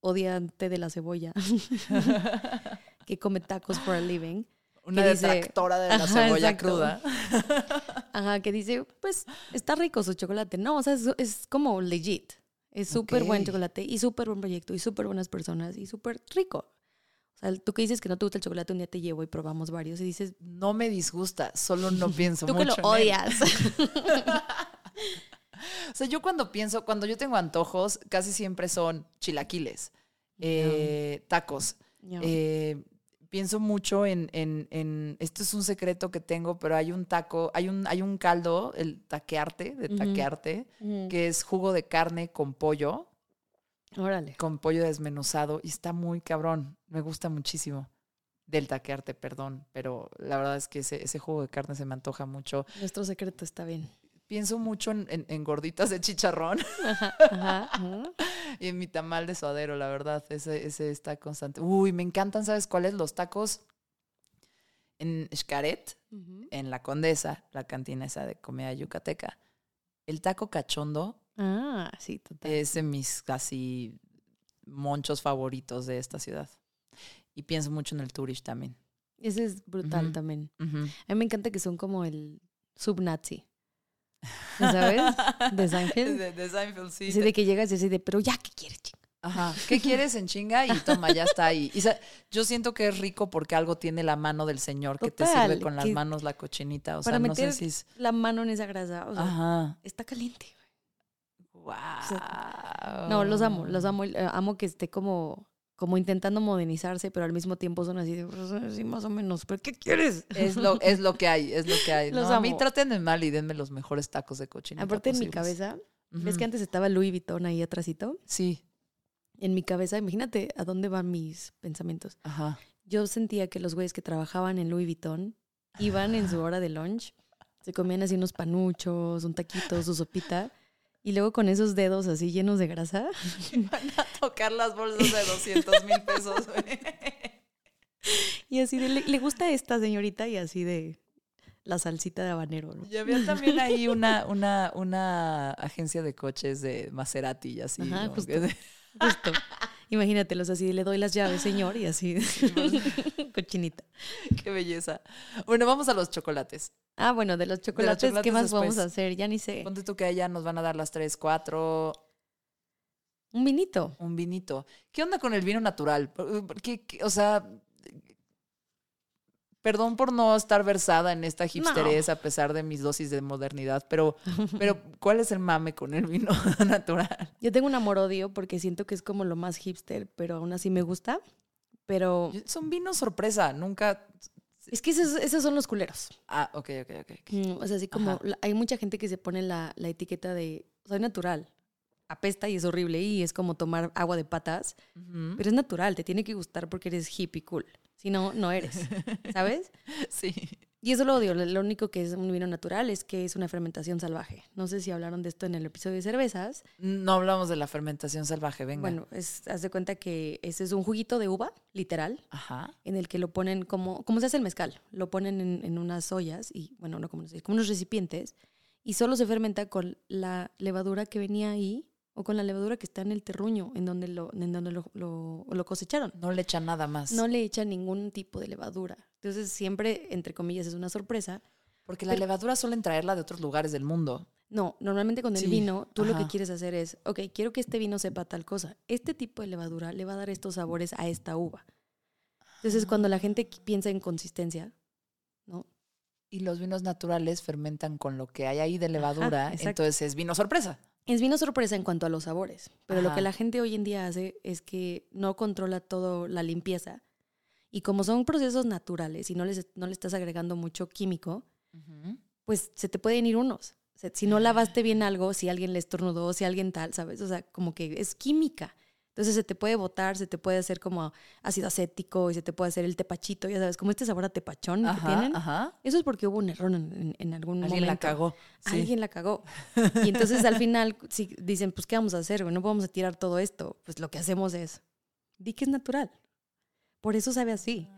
odiante de la cebolla [laughs] que come tacos for a living. Una dice- detractora de la [laughs] cebolla cruda. [laughs] Ajá, que dice, pues está rico su chocolate. No, o sea, es, es como legit. Es súper buen chocolate y súper buen proyecto y súper buenas personas y súper rico. O sea, tú que dices que no te gusta el chocolate, un día te llevo y probamos varios y dices, No me disgusta, solo no pienso [laughs] tú que lo mucho en él. odias. [laughs] O sea, yo cuando pienso, cuando yo tengo antojos, casi siempre son chilaquiles, eh, tacos. Eh, pienso mucho en, en, en- esto es un secreto que tengo, pero hay un taco, hay un, hay un caldo, el taquearte, de taquearte, que es jugo de carne con pollo, Órale. con pollo desmenuzado, y está muy cabrón. Me gusta muchísimo. Del taquearte, perdón, pero la verdad es que ese, ese jugo de carne se me antoja mucho. Nuestro secreto está bien. Pienso mucho en, en- en gorditas de chicharrón Ajá, ajá, ajá. Y en mi tamal de suadero, la verdad. Ese, ese está constante. Uy, me encantan, ¿sabes cuáles? Los tacos en Xcaret, en La Condesa, la cantina esa de comida yucateca. El taco cachondo Ah, sí, total. es de mis casi monchos favoritos de esta ciudad. Y pienso mucho en el Turish también. Ese es brutal también. A mí me encanta que son como el subnazi. ¿Sabes? [laughs] De Seinfeld. De, de Seinfeld, sí. Así de que llegas y así de, pero ya, ¿qué quieres, chico? Ajá. ¿Qué quieres en chinga? Y toma, ya está ahí. Y yo siento que es rico porque algo tiene la mano del señor que te sirve con las manos la cochinita. O para sea, no meter sé si es. La mano en esa grasa. O sea, Ajá. está caliente. Wow. No, los amo, los amo. eh, amo que esté como, como intentando modernizarse, pero al mismo tiempo son así de, "Pues, sí, más o menos. ¿Pero qué quieres? Es lo, es lo que hay, es lo que hay. [laughs] Los no, a mí amo. trátenme mal y denme los mejores tacos de cochinita. Aparte en mi cabeza, ¿ves que antes estaba Louis Vuitton ahí atrásito? Sí. En mi cabeza, imagínate a dónde van mis pensamientos. Ajá. Yo sentía que los güeyes que trabajaban en Louis Vuitton iban en su hora de lunch, se comían así unos panuchos, un taquito, su sopita, y luego con esos dedos así llenos de grasa, [laughs] Van a tocar las bolsas de 200 mil pesos. [laughs] y así de, le, le gusta esta señorita y así de la salsita de habanero, ¿no? Y había también ahí [laughs] una, una, una agencia de coches de Maserati y así. Ajá, Justo. Imagínatelos así, le doy las llaves, señor, y así, [laughs] [laughs] cochinita. Qué belleza. Bueno, vamos a los chocolates. Ah, bueno, de los chocolates, ¿qué chocolates más vamos a hacer? Ya ni sé. Ponte tú que allá nos van a dar las tres, cuatro, Un vinito. un vinito. ¿Qué onda con el vino natural? ¿Qué- qué- o sea, perdón por no estar versada en esta hipsterez a pesar de mis dosis de modernidad, pero, [laughs] pero ¿cuál es el mame con el vino [laughs] natural? Yo tengo un amor-odio porque siento que es como lo más hipster, pero aún así me gusta. Pero Son vinos sorpresa, nunca Es que esos, esos son los culeros. Ah, ok, ok, ok. ok. Mm, O sea, así como Ajá. hay mucha gente que se pone la, la etiqueta de soy natural. Apesta y es horrible y es como tomar agua de patas, Ujú. pero es natural, te tiene que gustar porque eres hippie cool. Si no, no eres, [laughs] ¿sabes? Sí. Y eso lo odio. Lo único que es un vino natural es que es una fermentación salvaje. No sé si hablaron de esto en el episodio de cervezas. No hablamos de la fermentación salvaje, venga. Bueno, es, haz de cuenta que ese es un juguito de uva, literal, Ajá. en el que lo ponen como, como se hace el mezcal. Lo ponen en, en unas ollas y, bueno, no como, como unos recipientes y solo se fermenta con la levadura que venía ahí o con la levadura que está en el terruño, en donde lo, en donde lo, lo- lo cosecharon. No le echan nada más. No le echan ningún tipo de levadura. Entonces siempre, entre comillas, es una sorpresa. Porque la levadura suelen traerla de otros lugares del mundo. No, normalmente con el Sí, vino, tú lo que quieres hacer es, ok, quiero que este vino sepa tal cosa. Este tipo de levadura le va a dar estos sabores a esta uva. Entonces, cuando la gente piensa en consistencia, ¿no? Y los vinos naturales fermentan con lo que hay ahí de levadura. entonces es vino sorpresa. Es vino sorpresa en cuanto a los sabores, pero lo que la gente hoy en día hace es que no controla todo la limpieza. Y como son procesos naturales y no les, no le estás agregando mucho químico, pues se te pueden ir unos. O sea, si no lavaste bien algo, si alguien le estornudó, si alguien tal, ¿sabes? O sea, como que es química. Entonces se te puede botar, se te puede hacer como ácido acético y se te puede hacer el tepachito, ya sabes, como este sabor a tepachón que Ajá, tienen. ajá. Eso es porque hubo un error en, en- en algún Alguien la momento. cagó. Sí. Alguien la cagó. Y entonces al final si dicen, pues, ¿qué vamos a hacer? No vamos a tirar todo esto. Pues lo que hacemos es, di que es natural. Por eso sabe así.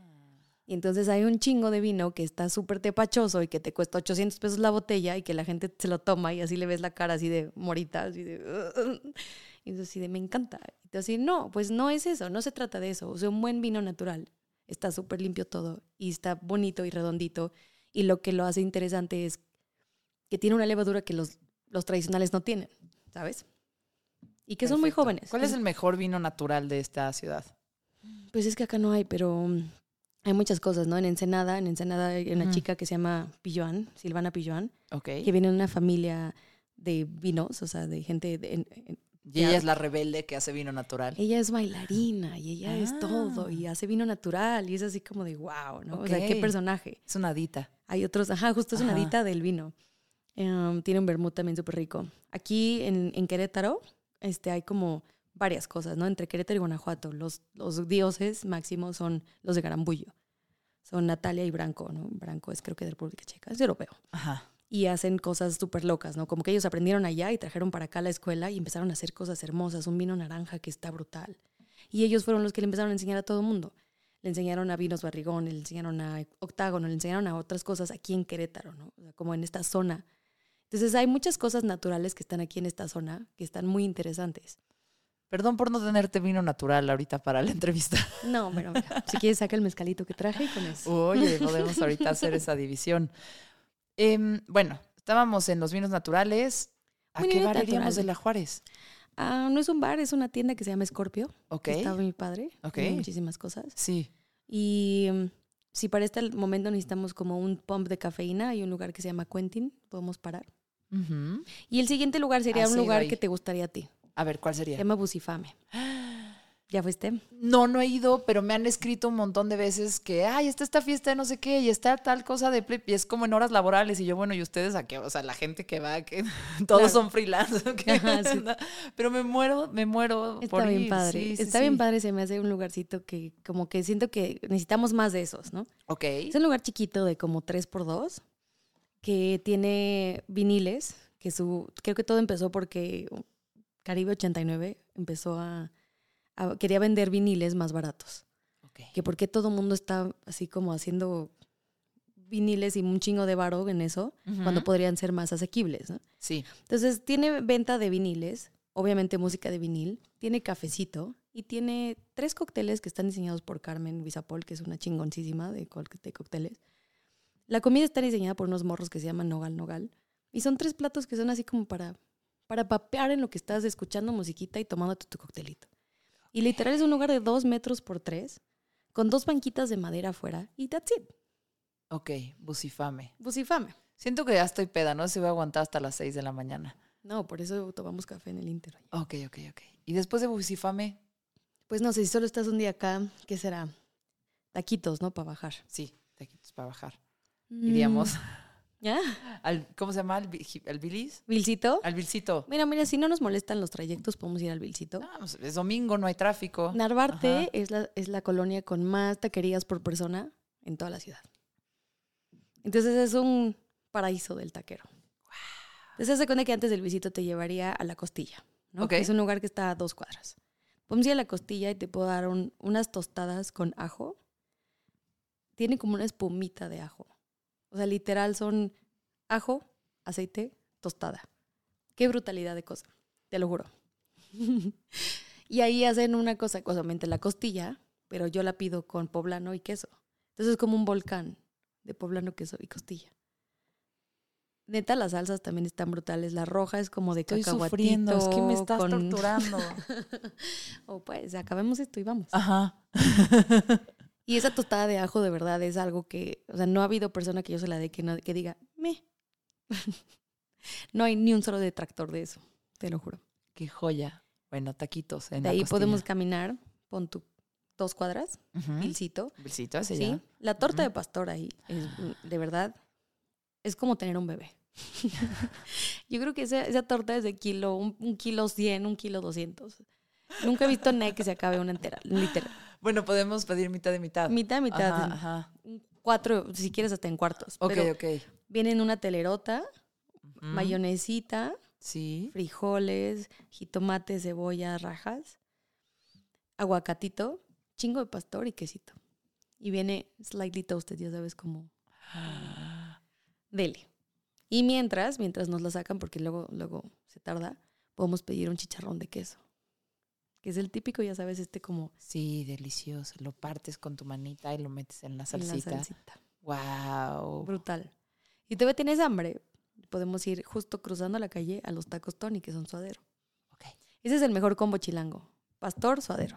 Y entonces hay un chingo de vino que está súper tepachoso y que te cuesta 800 pesos la botella y que la gente se lo toma y así le ves la cara así de morita, así de... Y entonces así de, me encanta. Y tú así, no, pues no es eso, no se trata de eso. O sea, un buen vino natural está súper limpio todo y está bonito y redondito. Y lo que lo hace interesante es que tiene una levadura que los, los tradicionales no tienen, ¿sabes? Y que son muy jóvenes. ¿Cuál es el mejor vino natural de esta ciudad? Pues es que acá no hay, pero mm, hay muchas cosas, ¿no? En Ensenada, en Ensenada hay una chica que se llama Pilloan, Silvana Pilloan, Ok. que viene de una familia de vinos, o sea, de gente... de- en- en- Y ella es la rebelde que hace vino natural. ella es bailarina y ella es todo Ah. y hace vino natural y es así como de wow, ¿no? O sea, qué personaje. Es una dita. Hay otros, ajá, justo es una Ajá. dita del vino. Em, tiene un vermut también súper rico. Aquí en, en Querétaro este, hay como varias cosas, ¿no? Entre Querétaro y Guanajuato. Los, los dioses máximos son los de Garambullo. Son Natalia y Branco, ¿no? Branco es creo que de República Checa, es europeo. Ajá. Y hacen cosas súper locas, ¿no? Como que ellos aprendieron allá y trajeron para acá a la escuela y empezaron a hacer cosas hermosas. Un vino naranja que está brutal. Y ellos fueron los que le empezaron a enseñar a todo el mundo. Le enseñaron a vinos barrigón, le enseñaron a octágono, le enseñaron a otras cosas aquí en Querétaro, ¿no? O sea, como en esta zona. Entonces hay muchas cosas naturales que están aquí en esta zona que están muy interesantes. Perdón por no tenerte vino natural ahorita para la entrevista. [laughs] No, pero mira, si quieres saca el mezcalito que traje y con eso. Oye, podemos ahorita hacer [laughs] esa división. Em, bueno, estábamos en los vinos naturales. ¿A Muy qué bar iríamos de la Juárez? Ah, no es un bar, es una tienda que se llama Scorpio. Ok. Está mi padre. Ok. Muchísimas cosas. Sí. Y mm, si para este momento necesitamos como un pump de cafeína, hay un lugar que se llama Quentin, podemos parar. Y el siguiente lugar sería Ah, sí, un lugar que te gustaría a ti. A ver, ¿cuál Se sería? llama Busifame. ¿Ya fuiste? No, no he ido, pero me han escrito un montón de veces que, ay, está esta fiesta de no sé qué, y está tal cosa de play", y es como en horas laborales, y yo, bueno, ¿y ustedes a qué? O sea, la gente que va, que [laughs] todos Claro. son freelance, [laughs] pero me muero, me muero Está por bien ir, padre. sí, sí, Está bien padre, se me hace un lugarcito que como que siento que necesitamos más de esos, ¿no? Ok. Es un lugar chiquito de como 3x2 que tiene viniles, que su creo que todo empezó porque Caribe 89 empezó a- quería vender viniles más baratos. ok. Que porque todo el mundo está así como haciendo viniles y un chingo de varo en eso, cuando podrían ser más asequibles, ¿no? Sí. Entonces tiene venta de viniles, obviamente música de vinil, tiene cafecito y tiene tres cócteles que están diseñados por Carmen Guisapol, que es una chingoncísima de, co- de cócteles. La comida está diseñada por unos morros que se llaman Nogal Nogal y son tres platos que son así como para, para papear en lo que estás escuchando musiquita y tomándote tu coctelito. Y literal es un lugar de dos metros por tres, con dos banquitas de madera afuera y that's it. Ok, busifame. Busifame. Siento que ya estoy peda, no si voy a aguantar hasta las 6 de la mañana. No, por eso tomamos café en el Inter. Ok, ok, ok. Y después de busifame, Pues no sé, si solo estás un día acá, ¿qué será? Taquitos, ¿no? Para bajar. sí. taquitos para bajar. Mm, Iríamos Al, ¿cómo se llama? ¿Al, al Bilis? ¿Vilcito? Al Vilcito. Mira, mira, si no nos molestan los trayectos, podemos ir al Vilcito. Pues, es domingo, no hay tráfico. Narvarte es la, es la colonia con más taquerías por persona en toda la ciudad. Entonces es un paraíso del taquero. Entonces se cuenta que antes del visito te llevaría a la costilla. ¿no? Es un lugar que está a dos cuadras. Podemos ir a la costilla y te puedo dar un- unas tostadas con ajo. Tiene como una espumita de ajo. O sea, literal son ajo, aceite, tostada. Qué brutalidad de cosa, te lo juro. [laughs] y ahí hacen una cosa, casualmente la costilla, pero yo la pido con poblano y queso. Entonces es como un volcán de poblano, queso y costilla. Neta, las salsas también están brutales. La roja es como de Estoy cacahuatito. sufriendo, es que me estás con- torturando. [laughs] o pues, acabemos esto y vamos. Ajá. [laughs] Y esa tostada de ajo de verdad es algo que, o sea, no ha habido persona que yo se la dé que, no- que diga, me. [laughs] no hay ni un solo detractor de eso, te lo juro. Qué joya. Bueno, taquitos. En de la ahí costilla. podemos caminar, pon tu dos cuadras, Ujú. Vilcito. Vilcito, ese Sí, ya. la torta de pastor ahí, es, de verdad, es como tener un bebé. [laughs] Yo creo que esa, esa torta es de kilo, un, un kilo cien, un kilo doscientos. Nunca he visto nada que se acabe una entera, literal. Bueno, podemos pedir mitad de mitad. Mitad, mitad, Ajá, cuatro, si quieres hasta en cuartos. Ok, pero ok. viene en una telerota, mayonesita, Sí. frijoles, jitomate, cebolla, rajas, aguacatito, chingo de pastor y quesito. Y viene slightly toasted, ya sabes, como deli. Y mientras, mientras nos la sacan, porque luego, luego se tarda, podemos pedir un chicharrón de queso. Que es el típico, ya sabes, este como Sí, delicioso. Lo partes con tu manita y lo metes en la en salsita. la salsita. Wow. Brutal. Y todavía tienes hambre, podemos ir justo cruzando la calle a los tacos Tony, que son suadero. Ok. Ese es el mejor combo chilango. Pastor, suadero.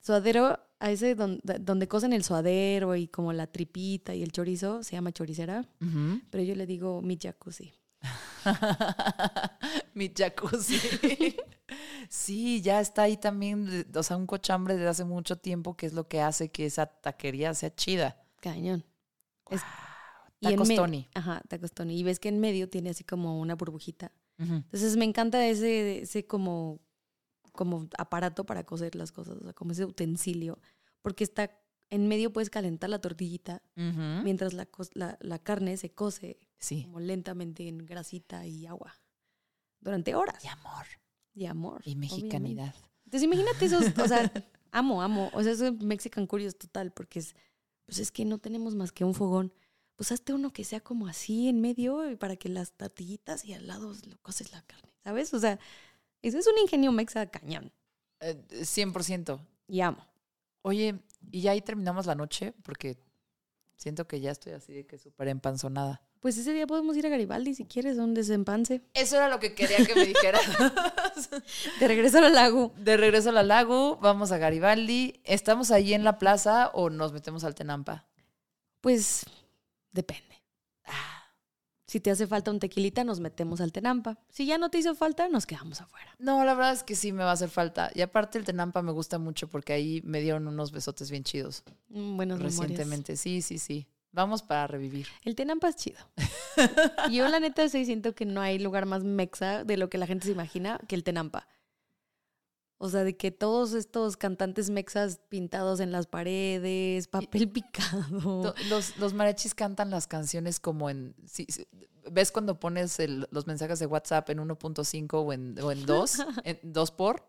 Suadero, a ese donde, donde cocen el suadero y como la tripita y el chorizo, se llama choricera, Ujú. pero yo le digo mi jacuzzi. [laughs] Mi jacuzzi. [laughs] sí, ya está ahí también, o sea, un cochambre desde hace mucho tiempo que es lo que hace que esa taquería sea chida. Cañón. Es- y Tacos en me- Tony. Ajá, tacos Tony. Y ves que en medio tiene así como una burbujita. Entonces me encanta ese, ese como, como aparato para cocer las cosas, o sea, como ese utensilio, porque está en medio puedes calentar la tortillita mientras la, la, la carne se cose Sí. como lentamente en grasita y agua durante horas. Y amor. Y amor. Y obviamente. mexicanidad. Entonces imagínate esos, o sea, [laughs] amo, amo. O sea, eso es Mexican Curious total, porque es, pues es que no tenemos más que un fogón. Pues hazte uno que sea como así en medio y para que las tortillitas y al lado lo coces la carne, ¿sabes? O sea, eso es un ingenio mexa cañón. Eh, 100%. Y amo. Oye, y ya ahí terminamos la noche porque siento que ya estoy así de que súper empanzonada. Pues ese día podemos ir a Garibaldi si quieres, a un desempance. Eso era lo que quería que me dijeras. [laughs] De regreso al lago. De regreso a la lago, vamos a Garibaldi. ¿Estamos ahí en la plaza o nos metemos al Tenampa? Pues depende. Si te hace falta un tequilita, nos metemos al Tenampa. Si ya no te hizo falta, nos quedamos afuera. No, la verdad es que sí me va a hacer falta. Y aparte el Tenampa me gusta mucho porque ahí me dieron unos besotes bien chidos Mm, memorias. recientemente. Sí, sí, sí. Vamos para revivir. El Tenampa es chido. [laughs] Yo la neta sí siento que no hay lugar más mexa de lo que la gente se imagina que el Tenampa. O sea, de que todos estos cantantes mexas pintados en las paredes, papel picado. Los, los mariachis cantan las canciones como en... sí, sí, ¿Ves cuando pones el- los mensajes de WhatsApp en 1.5 o en, o en 2? [laughs] ¿En 2 por?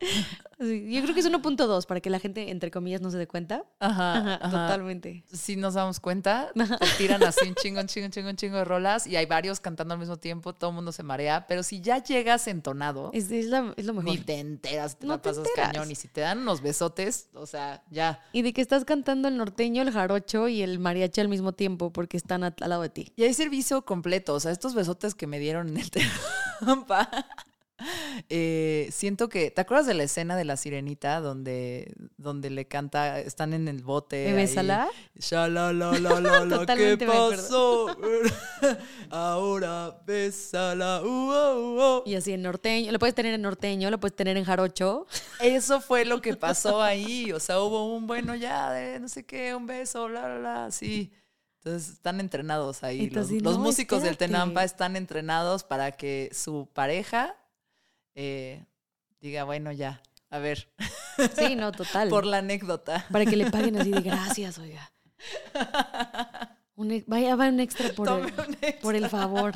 Sí, yo creo que es 1.2 para que la gente, entre comillas, no se dé cuenta. Ajá, Ajá, ajá. totalmente. Si nos damos cuenta, [laughs] te tiran así un chingo, un chingo, un chingo, un chingo de rolas y hay varios cantando al mismo tiempo, todo el mundo se marea, pero si ya llegas entonado, Es, es la- es lo mejor. ni te enteras, te No la te pasas enteras. cañón y si te dan unos besotes, o sea, ya. Y de que estás cantando el norteño, el jarocho y el mariachi al mismo tiempo porque están al lado de ti. Y hay servicio completo, o sea, estos besotes que me dieron en el [laughs] Tampa. eh, siento que, ¿te acuerdas de la escena de la sirenita donde, donde le canta, están en el bote? [laughs] ¿Me besala? ¿qué pasó? [laughs] Ahora bésala. uh, uh, uh. Y así en norteño. Lo puedes tener en norteño, lo puedes tener en jarocho. Eso fue lo que pasó ahí. O sea, hubo un bueno ya de no sé qué, un beso, bla, bla, bla. Sí. Entonces están entrenados ahí. Los, así, los "No, músicos del espérate". Tenampa están entrenados para que su pareja eh, diga, bueno, ya, a ver, Sí, no, total. [laughs] por la anécdota. Para que le paguen así de gracias, oiga. Un vaya, va un extra por, Tome el, un extra. por el favor.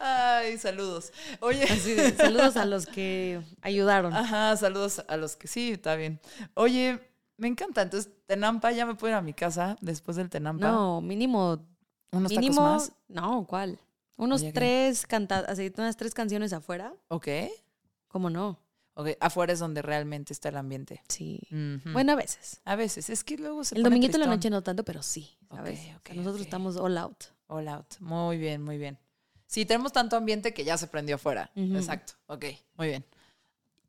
Ay, saludos. Oye, Así de, saludos a los que ayudaron. ajá, saludos a los que sí, está bien. Oye, me encanta. Entonces, Tenampa, ya me puedo ir a mi casa después del Tenampa. No, mínimo. Unos mínimo. tacos más. No, ¿cuál? Unos tres canta así, unas tres canciones afuera. Ok. ¿Cómo no? Ok, afuera es donde realmente está el ambiente. Sí. Bueno, a veces. a veces, es que luego se El pone dominguito la noche no tanto, pero sí, ¿sabes? Ok, O sea, ok, nosotros estamos all out. All out. Muy bien, muy bien. Sí, tenemos tanto ambiente que ya se prendió afuera. Exacto. Ok, muy bien.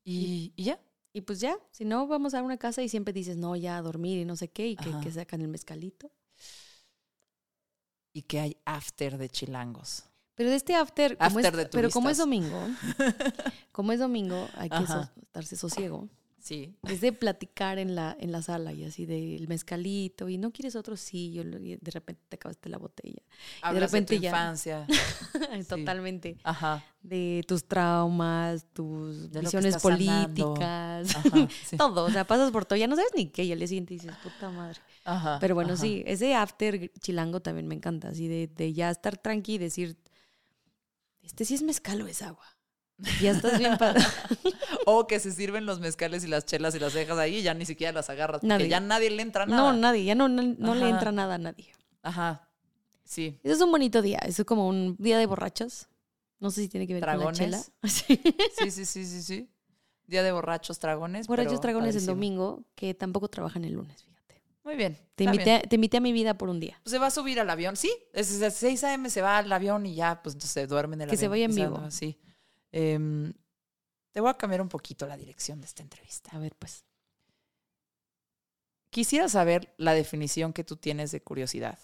¿Y, y ya? Y pues ya, si no, vamos a una casa y siempre dices, no, ya a dormir y no sé qué, y que, que sacan el mezcalito. ¿Y qué hay after de chilangos? Pero de este after, como After es, de pero como es domingo, [laughs] como es domingo, hay que so- estarse sosiego. Sí. [laughs] Es de platicar en la, en la sala y así del mezcalito. Y no quieres otro, sí, yo y de repente te acabaste la botella. Hablas de, repente tu ya. infancia. [laughs] Totalmente. Ajá. De tus traumas, tus De visiones políticas. Ajá. [laughs] Sí. Todo. O sea, pasas por todo. Ya no sabes ni qué. Y al día siguiente dices, puta madre. Ajá, Pero bueno, ajá. sí, ese after chilango también me encanta. Así de, de ya estar tranqui y decir, este sí es mezcal o es agua. Ya estás bien padre. [laughs] O que se sirven los mezcales y las chelas y las dejas ahí y ya ni siquiera las agarras. Porque Nadie. ya nadie le entra no, nada. nadie. Ya no, no, no le entra nada a nadie. Ajá. Sí. Eso es un bonito día. Eso es como un día de borrachos. No sé si tiene que ver Dragones. con la chela. [laughs] Sí. Sí, sí, sí, sí, sí. Día de borrachos, dragones. Borrachos dragones el domingo, que tampoco trabajan el lunes, fíjate. Muy bien. Te invité, bien. a, te invité a mi vida por un día. Pues se va a subir al avión. Sí, es, es a 6 a.m. se va al avión y ya, pues entonces se duerme en el Que avión. se vaya en vivo. ¿no? Sí. Em, te voy a cambiar un poquito la dirección de esta entrevista. A ver, pues. Quisiera saber la definición que tú tienes de curiosidad.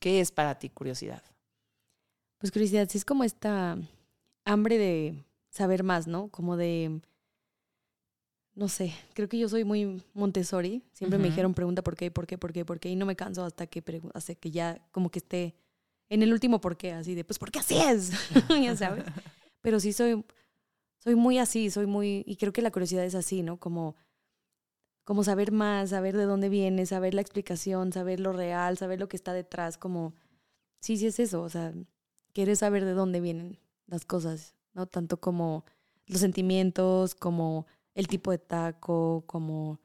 ¿Qué es para ti curiosidad? Pues curiosidad, sí es como esta hambre de saber más, ¿no? Como de, no sé, creo que yo soy muy Montessori. Siempre me dijeron pregunta por qué, por qué, por qué, por qué. Y no me canso hasta que, hasta que ya como que esté en el último por qué, así de, pues, ¿por qué así es? [laughs] ya sabes. Pero sí soy, soy muy así, soy muy, y creo que la curiosidad es así, ¿no? Como, como saber más, saber de dónde viene, saber la explicación, saber lo real, saber lo que está detrás, como, sí, sí es eso, o sea, quieres saber de dónde vienen las cosas, ¿no? Tanto como los sentimientos, como el tipo de taco, como,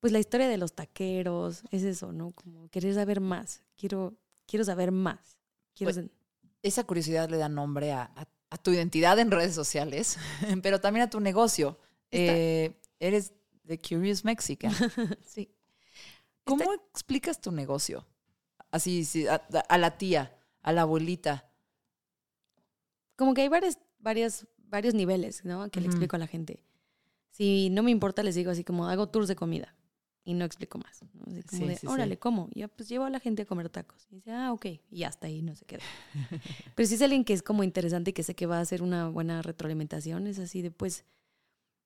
pues la historia de los taqueros, es eso, ¿no? Como querer saber más, quiero, quiero saber más. Pues, Esa curiosidad le da nombre a, a- a tu identidad en redes sociales, [laughs] pero también a tu negocio. Eh, eres The Curious Mexican. [laughs] sí. ¿Cómo explicas tu negocio? Así, sí, a, a la tía, a la abuelita. como que hay varias, varias, varios niveles, ¿no? Que le explico a la gente. Si no me importa, les digo así como hago tours de comida y no explico más. ¿no? Así como Sí, de, sí, sí. órale, ¿cómo? Y ya pues llevo a la gente a comer tacos. Y dice, ah, ok. Y hasta ahí no se queda. [laughs] Pero si es alguien que es como interesante y que sé que va a hacer una buena retroalimentación, es así de, pues,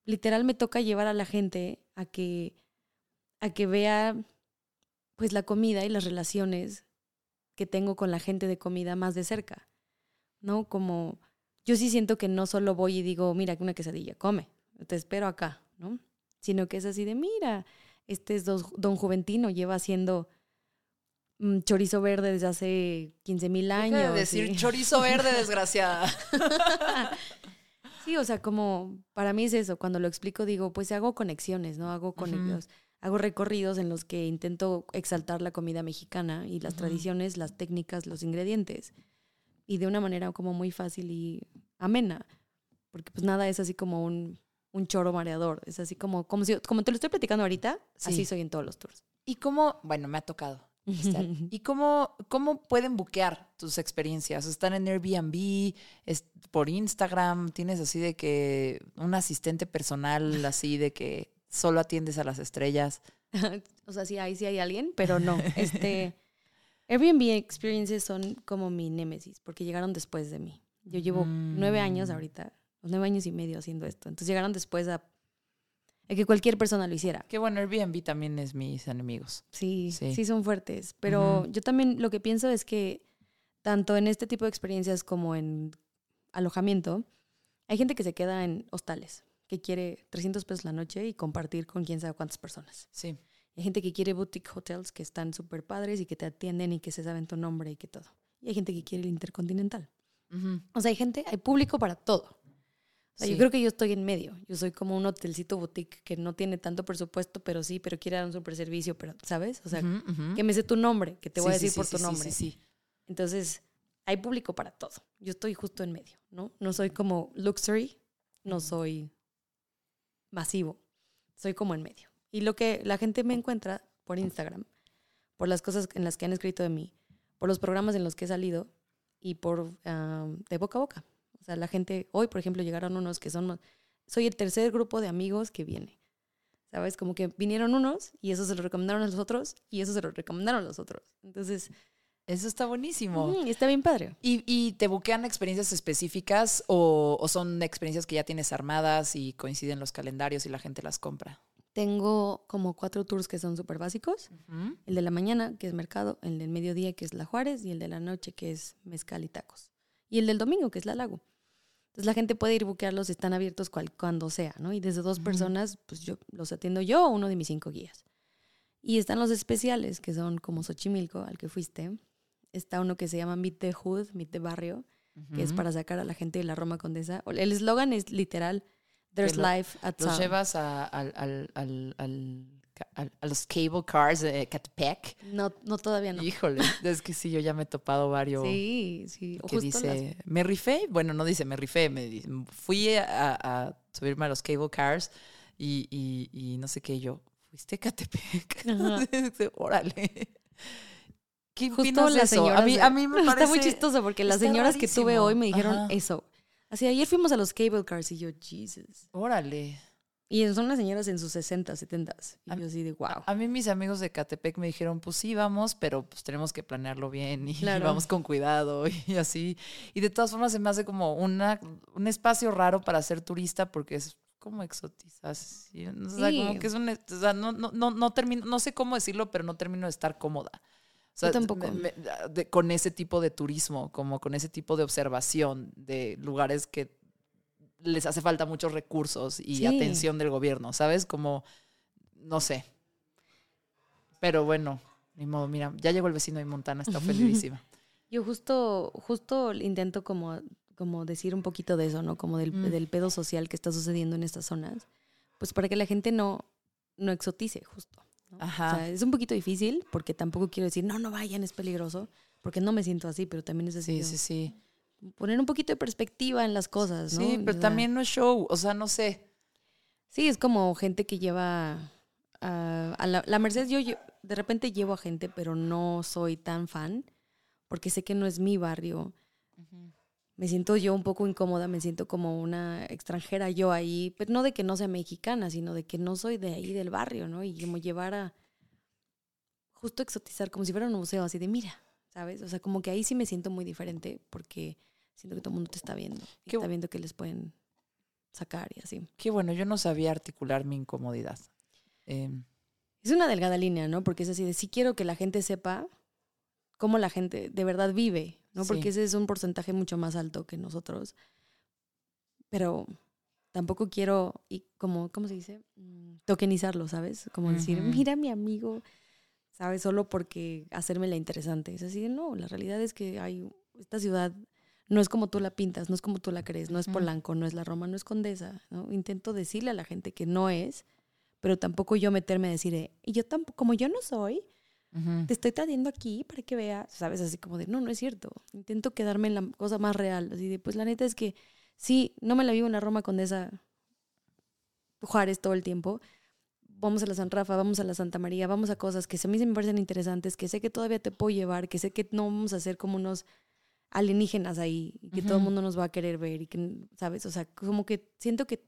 literal me toca llevar a la gente a que, a que vea, pues, la comida y las relaciones que tengo con la gente de comida más de cerca. ¿no? Como yo sí siento que no solo voy y digo, mira, una quesadilla, come, te espero acá, ¿no? Sino que es así de, mira, este es Don Juventino, lleva haciendo mm, chorizo verde desde hace 15 mil Deja años. de decir chorizo verde, [laughs] desgraciada. [laughs] sí, o sea, como para mí es eso, cuando lo explico digo, pues hago conexiones, ¿no? Hago conexiones. Hago recorridos en los que intento exaltar la comida mexicana y las tradiciones, las técnicas, los ingredientes. Y de una manera como muy fácil y amena. Porque pues nada es así como un, un choro mareador. Es así como, como, si, como te lo estoy platicando ahorita, Sí. así soy en todos los tours. ¿Y cómo, bueno, me ha tocado estar. [laughs] ¿Y cómo, cómo pueden buquear tus experiencias? ¿Están en Airbnb? ¿Es por Instagram? ¿Tienes así de que un asistente personal así de que solo atiendes a las estrellas? [laughs] o sea, sí hay, sí hay alguien, pero no. [laughs] Este, Airbnb Experiences son como mi némesis, porque llegaron después de mí. Yo llevo nueve años Mm. Ahorita, nueve años y medio haciendo esto. Entonces llegaron después a, que cualquier persona lo hiciera. Que bueno, Airbnb también es mis enemigos. Sí, Sí. sí, son fuertes. Pero yo también lo que pienso es que tanto en este tipo de experiencias como en alojamiento, hay gente que se queda en hostales, que quiere 300 pesos la noche y compartir con quién sabe cuántas personas. Sí. Hay gente que quiere boutique hotels que están súper padres y que te atienden y que se saben tu nombre y que todo. Y hay gente que quiere el intercontinental. Ujú. O sea, hay gente, hay público para todo. O sea, Sí. yo creo que yo estoy en medio. Yo soy como un hotelcito boutique que no tiene tanto presupuesto, pero sí, pero quiere dar un super servicio, pero, ¿sabes? O sea, ujú. que me sé tu nombre, que te voy a decir sí, por tu nombre. Entonces, hay público para todo. Yo estoy justo en medio, ¿no? No soy como luxury, no soy masivo. Soy como en medio. Y lo que la gente me encuentra por Instagram, por las cosas en las que han escrito de mí, por los programas en los que he salido y por ah, de boca a boca. O sea, la gente, hoy por ejemplo llegaron unos que son, soy el tercer grupo de amigos que viene. ¿Sabes? Como que vinieron unos y eso se lo recomendaron a los otros y eso se lo recomendaron a los otros. Entonces, Eso está buenísimo. ujú, está bien padre. ¿Y, y te buquean experiencias específicas o, o son experiencias que ya tienes armadas y coinciden los calendarios y la gente las compra? Tengo como cuatro tours que son súper básicos. Ujú. El de la mañana, que es mercado, el del mediodía, que es la Juárez, y el de la noche, que es mezcal y tacos. Y el del domingo, que es la Lago. Entonces la gente puede ir a buquearlos, están abiertos cual- cuando sea, ¿no? Y desde dos personas, pues yo los atiendo yo o uno de mis cinco guías. Y están los especiales, que son como Xochimilco, al que fuiste. Está uno que se llama Meet the Hood, Meet the Barrio, que es para sacar a la gente de la Roma Condesa. El eslogan es literal, There's lo- life at Los Sound". llevas a, al- al- al- al- a los cable cars de Catepec. No, no todavía no. Híjole, es que sí, yo ya me he topado varios Sí, sí. que justo las- dice, me rifé, bueno, no dice me rifé, me dice, fui a, a subirme a los cable cars y, y- y no sé qué, yo, ¿fuiste a Catepec? [laughs] Órale. ¿Qué Justo las eso? señoras. A mí, a mí me parece... [laughs] Está muy chistoso porque las señoras que tuve hoy me dijeron Ajá. eso. Así, ayer fuimos a los cable cars y yo, Jesus. Órale. Y son las señoras en sus 60, 70. Y A- yo así de, wow. A mí mis amigos de Catepec me dijeron, pues sí, vamos, pero pues tenemos que planearlo bien y Claro. vamos con cuidado [laughs] y así. Y de todas formas se me hace como una, un espacio raro para ser turista porque es como exotizar. ¿sí? O sea, Sí. como que es un... o sea, no, no, no, no termino, no sé cómo decirlo, pero no termino de estar cómoda. O sea, Yo tampoco. me- me- de- con ese tipo de turismo, como con ese tipo de observación de lugares que les hace falta muchos recursos y Sí. atención del gobierno, ¿sabes? Como, no sé. Pero bueno, ni modo, mira, ya llegó el vecino de Montana, está [laughs] ofendidísima. Yo justo, justo intento como, como decir un poquito de eso, ¿no? Como del, Mm. del pedo social que está sucediendo en estas zonas. Pues para que la gente no, no exotice, justo. ¿no? Ajá. O sea, es un poquito difícil porque tampoco quiero decir, no, no vayan, es peligroso. Porque no me siento así, pero también es así. Sí, sí, sí. Poner un poquito de perspectiva en las cosas, ¿no? Sí, O pero sea, también no es show, o sea, no sé. Sí, es como gente que lleva a, a la, la Merced. Yo, de repente llevo a gente, pero no soy tan fan porque sé que no es mi barrio. Me siento yo un poco incómoda, me siento como una extranjera yo ahí, pero no de que no sea mexicana, sino de que no soy de ahí del barrio, ¿no? Y como llevar a justo exotizar, como si fuera un museo, así de mira, ¿sabes? O sea, como que ahí sí me siento muy diferente porque siento que todo el mundo te está viendo y Qué está viendo que les pueden sacar y así. Qué bueno, yo no sabía articular mi incomodidad. Em, Es una delgada línea, ¿no? Porque es así de sí quiero que la gente sepa cómo la gente de verdad vive, ¿no? Sí. Porque ese es un porcentaje mucho más alto que nosotros. Pero tampoco quiero, y como, ¿cómo se dice? Mm, Tokenizarlo, ¿sabes? Como decir, mira mi amigo, ¿sabes? Solo porque hacerme la interesante. Es así de, no, la realidad es que hay, esta ciudad no es como tú la pintas, no es como tú la crees, no es. Polanco, no es la Roma, no es Condesa, ¿no? Intento decirle a la gente que no es, pero tampoco yo meterme a decir, eh, y yo tampoco, como yo no soy, te estoy trayendo aquí para que veas, ¿sabes? Así como de, no, no es cierto. Intento quedarme en la cosa más real. Así de, pues la neta es que sí, no me la vivo en la Roma Condesa Juárez todo el tiempo. Vamos a la San Rafa, vamos a la Santa María, vamos a cosas que a mí se me parecen interesantes, que sé que todavía te puedo llevar, que sé que no vamos a ser como unos alienígenas ahí, y que todo el mundo nos va a querer ver, y que, ¿sabes? O sea, como que siento que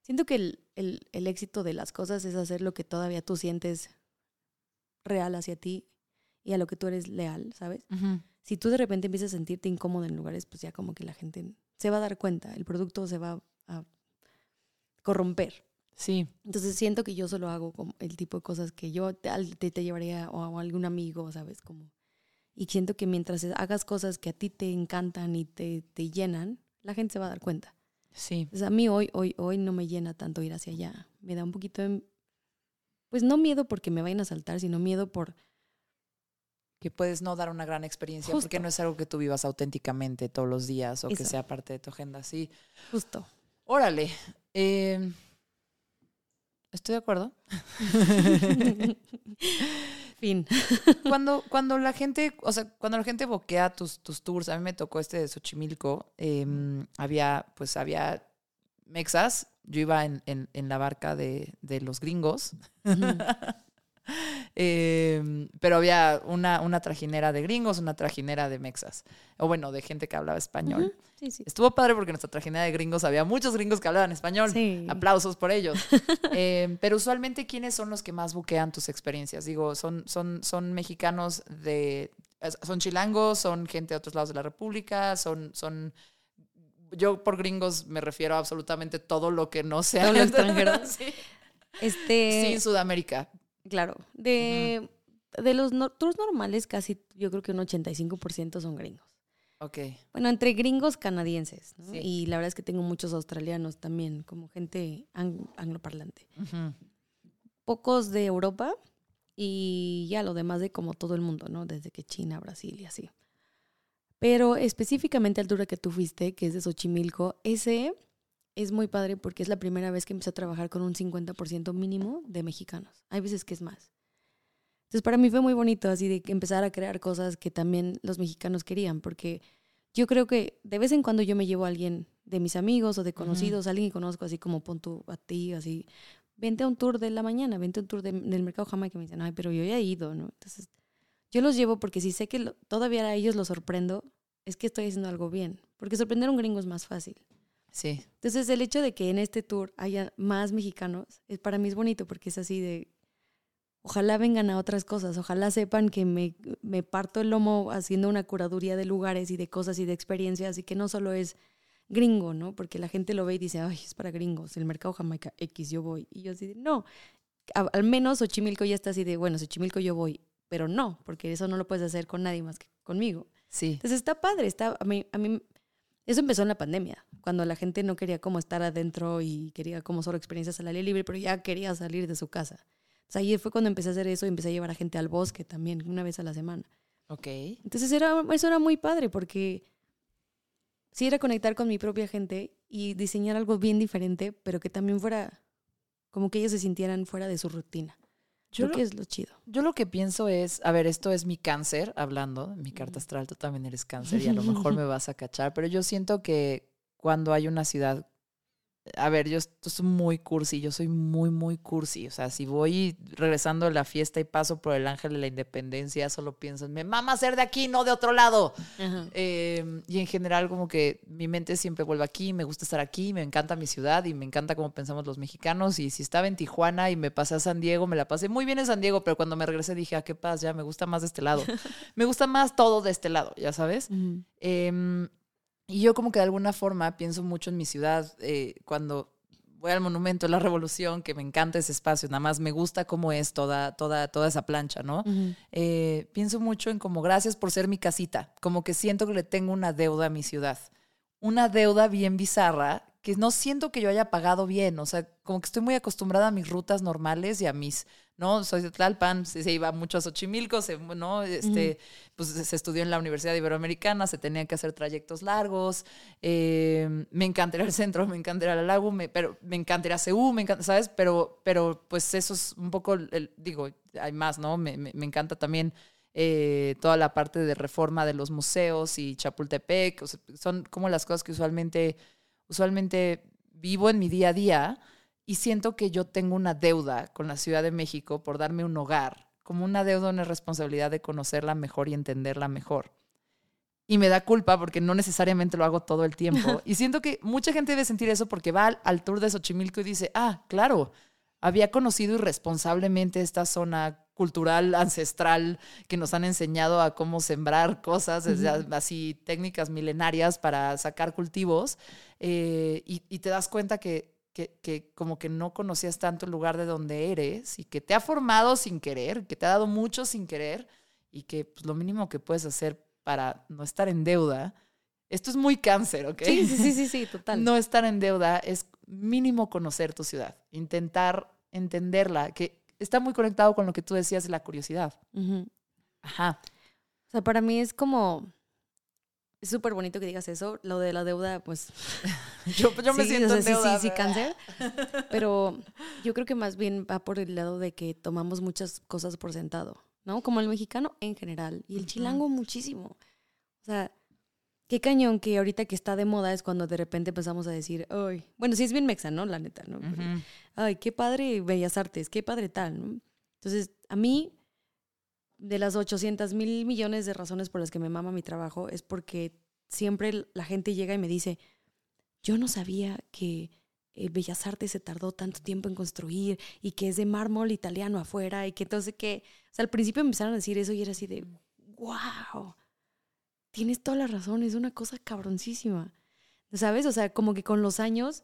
siento que el, el, el éxito de las cosas es hacer lo que todavía tú sientes real hacia ti y a lo que tú eres leal, ¿sabes? Si tú de repente empiezas a sentirte incómodo en lugares, pues ya como que la gente se va a dar cuenta, el producto se va a corromper. Sí. Entonces siento que yo solo hago como el tipo de cosas que yo te, te, te llevaría o a algún amigo, ¿sabes? Como, y siento que mientras hagas cosas que a ti te encantan y te, te llenan, la gente se va a dar cuenta. Sí. Entonces a mí hoy, hoy, hoy no me llena tanto ir hacia allá. Me da un poquito de, pues no miedo porque me vayan a saltar, sino miedo por, Que puedes no dar una gran experiencia Justo. porque no es algo que tú vivas auténticamente todos los días o que sea parte de tu agenda. Sí. justo. Órale. eh, estoy de acuerdo. [laughs] [laughs] fin. [laughs] cuando, cuando la gente, o sea, cuando la gente boquea tus, tus tours, a mí me tocó este de Xochimilco, em, había, pues había mexas, yo iba en, en- en la barca de, de los gringos, [laughs] em, pero había una, una trajinera de gringos, una trajinera de mexas, o bueno, de gente que hablaba español. Sí, sí. Estuvo padre porque en nuestra trajinera de gringos había muchos gringos que hablaban español. Sí. Aplausos por ellos. [laughs] Eh, pero usualmente, ¿quiénes son los que más buquean tus experiencias? Digo, son, son, son mexicanos de. Son chilangos, son gente de otros lados de la República, son. son yo por gringos me refiero a absolutamente todo lo que no sea Todo lo [laughs] extranjero. sí. Este, Sin Sudamérica. Claro. De, de los no- tours normales, casi yo creo que un 85% son gringos. Ok. Bueno, entre gringos canadienses. ¿no? Sí. Y la verdad es que tengo muchos australianos también, como gente ang- angloparlante. Pocos de Europa y ya lo demás de como todo el mundo, ¿no? Desde que China, Brasil y así. Pero específicamente al tour que tú fuiste, que es de Xochimilco, ese es muy padre porque es la primera vez que empecé a trabajar con un 50% mínimo de mexicanos. Hay veces que es más. Entonces para mí fue muy bonito así de empezar a crear cosas que también los mexicanos querían, porque yo creo que de vez en cuando yo me llevo a alguien de mis amigos o de conocidos, alguien que conozco así como pon tú a ti, así, vente a un tour de la mañana, vente a un tour de- del mercado jamás que me dicen, ay, pero yo ya he ido, ¿no? Entonces yo los llevo porque si sé que lo- todavía a ellos los sorprendo, es que estoy haciendo algo bien, porque sorprender a un gringo es más fácil. Sí. Entonces, el hecho de que en este tour haya más mexicanos, es, para mí es bonito porque es así de, ojalá vengan a otras cosas, ojalá sepan que me, me parto el lomo haciendo una curaduría de lugares y de cosas y de experiencias y que no solo es gringo, ¿no? Porque la gente lo ve y dice, ay, es para gringos, el mercado Jamaica X, yo voy. Y yo así de, no, A- al menos Xochimilco ya está así de, bueno, Xochimilco yo voy, pero no, porque eso no lo puedes hacer con nadie más que conmigo. Sí. Entonces está padre, está, a mí, a mí, eso empezó en la pandemia, cuando la gente no quería como estar adentro y quería como solo experiencias al aire libre, pero ya quería salir de su casa. Sea, ahí fue cuando empecé a hacer eso y empecé a llevar a gente al bosque también, una vez a la semana. Ok. Entonces era, eso era muy padre porque sí era conectar con mi propia gente y diseñar algo bien diferente, pero que también fuera como que ellos se sintieran fuera de su rutina. Yo Creo lo- que es lo chido. Yo lo que pienso es, a ver, esto es mi cáncer, hablando, mi carta astral, tú también eres cáncer y a lo mejor [laughs] me vas a cachar, pero yo siento que cuando hay una ciudad, a ver, yo soy muy cursi, yo soy muy, muy cursi, o sea, si voy regresando de la fiesta y paso por el ángel de la independencia, solo pienso, en, me mama ser de aquí, no de otro lado. Eh, y en general como que mi mente siempre vuelve aquí, me gusta estar aquí, me encanta mi ciudad y me encanta cómo pensamos los mexicanos. Y si estaba en Tijuana y me pasé a San Diego, me la pasé muy bien en San Diego, pero cuando me regresé dije, ah, qué paz, ya me gusta más de este lado. [laughs] me gusta más todo de este lado, ya sabes. Em, y yo como que de alguna forma pienso mucho en mi ciudad eh, cuando voy al Monumento de la Revolución, que me encanta ese espacio, nada más me gusta cómo es toda, toda, toda esa plancha, ¿no? Eh, pienso mucho en como gracias por ser mi casita, como que siento que le tengo una deuda a mi ciudad, una deuda bien bizarra que no siento que yo haya pagado bien, o sea, como que estoy muy acostumbrada a mis rutas normales y a mis, ¿no? Soy de Tlalpan, se, se iba mucho a Xochimilco, se, ¿no? Este, pues se estudió en la Universidad Iberoamericana, se tenían que hacer trayectos largos, eh, me encanta ir al centro, me encanta ir al lago, me- pero me encanta ir a CEU, me encanta, ¿sabes? Pero, pero pues eso es un poco, el, digo, hay más, ¿no? Me, me- me encanta también eh, toda la parte de reforma de los museos y Chapultepec, o sea, son como las cosas que usualmente, usualmente vivo en mi día a día y siento que yo tengo una deuda con la Ciudad de México por darme un hogar, como una deuda, una responsabilidad de conocerla mejor y entenderla mejor. Y me da culpa porque no necesariamente lo hago todo el tiempo. [laughs] y siento que mucha gente debe sentir eso porque va al, al tour de Xochimilco y dice, ah, claro, había conocido irresponsablemente esta zona cultural, ancestral, que nos han enseñado a cómo sembrar cosas, desde a- así técnicas milenarias para sacar cultivos, eh, y, y te das cuenta que, que, que como que no conocías tanto el lugar de donde eres y que te ha formado sin querer, que te ha dado mucho sin querer y que pues, lo mínimo que puedes hacer para no estar en deuda, esto es muy cáncer, ¿ok? Sí, sí, sí, sí, sí, [laughs] total. No estar en deuda es mínimo conocer tu ciudad, intentar entenderla, que está muy conectado con lo que tú decías de la curiosidad. Ajá. O sea, para mí es como... Es súper bonito que digas eso. Lo de la deuda, pues... [laughs] Yo, yo me sí, siento o sea, en sí, deuda. sí, sí, cáncer. [laughs] Pero yo creo que más bien va por el lado de que tomamos muchas cosas por sentado, ¿no? Como el mexicano en general y el chilango muchísimo. O sea, qué cañón que ahorita que está de moda es cuando de repente empezamos a decir, ay, bueno, sí es bien mexa, ¿no? La neta, ¿no? Ay, qué padre Bellas Artes, qué padre tal, ¿no? Entonces, a mí, de las 800 mil millones de razones por las que me mama mi trabajo, es porque siempre la gente llega y me dice, yo no sabía que eh, Bellas Artes se tardó tanto tiempo en construir y que es de mármol italiano afuera y que entonces que, o sea, al principio empezaron a decir eso y era así de, wow, tienes toda la razón, es una cosa cabroncísima, ¿sabes? O sea, como que con los años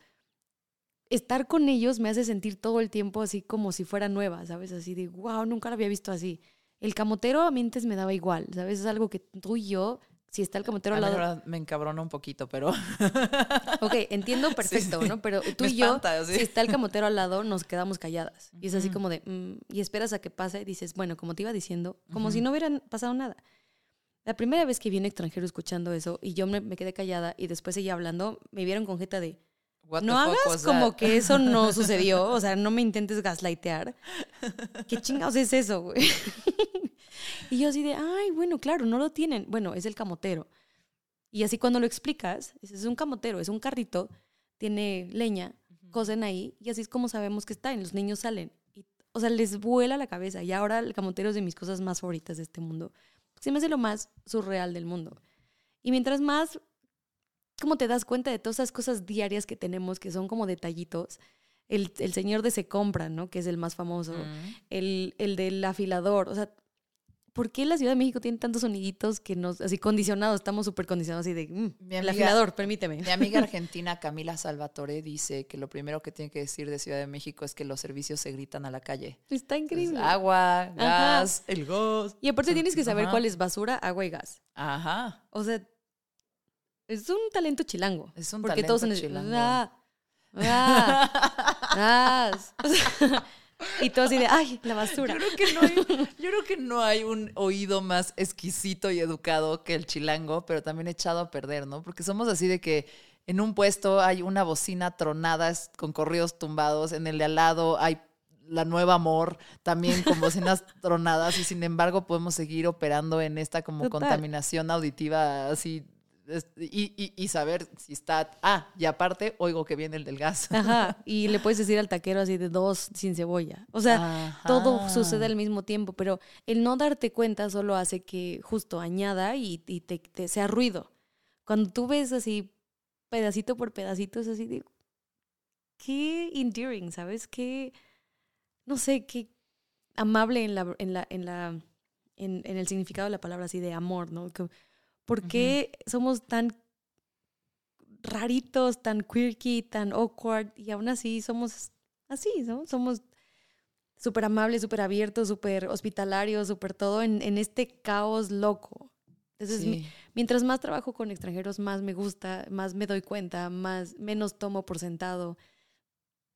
estar con ellos me hace sentir todo el tiempo así como si fuera nueva, ¿sabes? Así de, wow, nunca la había visto así. El camotero a mí antes me daba igual, ¿sabes? Es algo que tú y yo, si está el camotero A al la lado... verdad, me encabrona un poquito, pero [laughs] Ok, entiendo perfecto, sí. ¿no? Pero [laughs] tú me y yo, espanta, así. si está el camotero al lado, nos quedamos calladas. Y es así como de, mm, y esperas a que pase y dices, bueno, como te iba diciendo, como Ujú. si no hubiera pasado nada. La primera vez que vi un extranjero escuchando eso y yo me, me quedé callada y después seguía hablando, me vieron con jeta de, no hagas como that? que eso no [laughs] sucedió, o sea, no me intentes gaslightear. ¿Qué chingados es eso, güey? [laughs] y yo así de, ay, bueno, claro, no lo tienen. Bueno, es el camotero. Y así cuando lo explicas, es un camotero, es un carrito, tiene leña, cosen ahí, y así es como sabemos que está, y los niños salen. Y, o sea, les vuela la cabeza. Y ahora el camotero es de mis cosas más favoritas de este mundo. Se me hace lo más surreal del mundo. Y mientras más como te das cuenta de todas esas cosas diarias que tenemos, que son como detallitos. El, el señor de Se Compra, ¿no? Que es el más famoso. Mm. El, el del afilador. O sea, ¿por qué la Ciudad de México tiene tantos soniditos que nos, así condicionados, estamos súper condicionados, así de, mm, el amiga- afilador, permíteme. Mi amiga argentina Camila Salvatore dice que lo primero que tiene que decir de Ciudad de México es que los servicios se gritan a la calle. Está increíble. Entonces, agua, gas, el gas. y aparte tienes que saber Ajá. cuál es basura, agua y gas. Ajá. O sea, es un talento chilango. Es un porque talento todos chilango. "Ah, ah, gas". O sea, [laughs] [laughs] y todo así de, ay, la basura. Yo creo, que no hay, yo creo que no hay un oído más exquisito y educado que el chilango, pero también echado a perder, ¿no? Porque somos así de que en un puesto hay una bocina tronada con corridos tumbados, en el de al lado hay la nueva amor también con bocinas [laughs] tronadas y sin embargo podemos seguir operando en esta como Total. contaminación auditiva así y, y- y saber si está... Ah, y aparte oigo que viene el del gas. [laughs] Ajá. Y le puedes decir al taquero así de dos sin cebolla. O sea, todo sucede al mismo tiempo, pero el no darte cuenta solo hace que justo añada y, y te, te sea ruido. Cuando tú ves así pedacito por pedacito, es así de qué endearing, ¿sabes? Qué, no sé, qué amable en la, en la, en la, en, en el significado de la palabra así de amor, ¿no? Que- ¿Por qué somos tan raritos, tan quirky, tan awkward y aún así somos así, ¿no? Somos súper amables, súper abiertos, súper hospitalarios, súper todo en, en este caos loco. Entonces, Sí. mientras más trabajo con extranjeros, más me gusta, más me doy cuenta, más menos tomo por sentado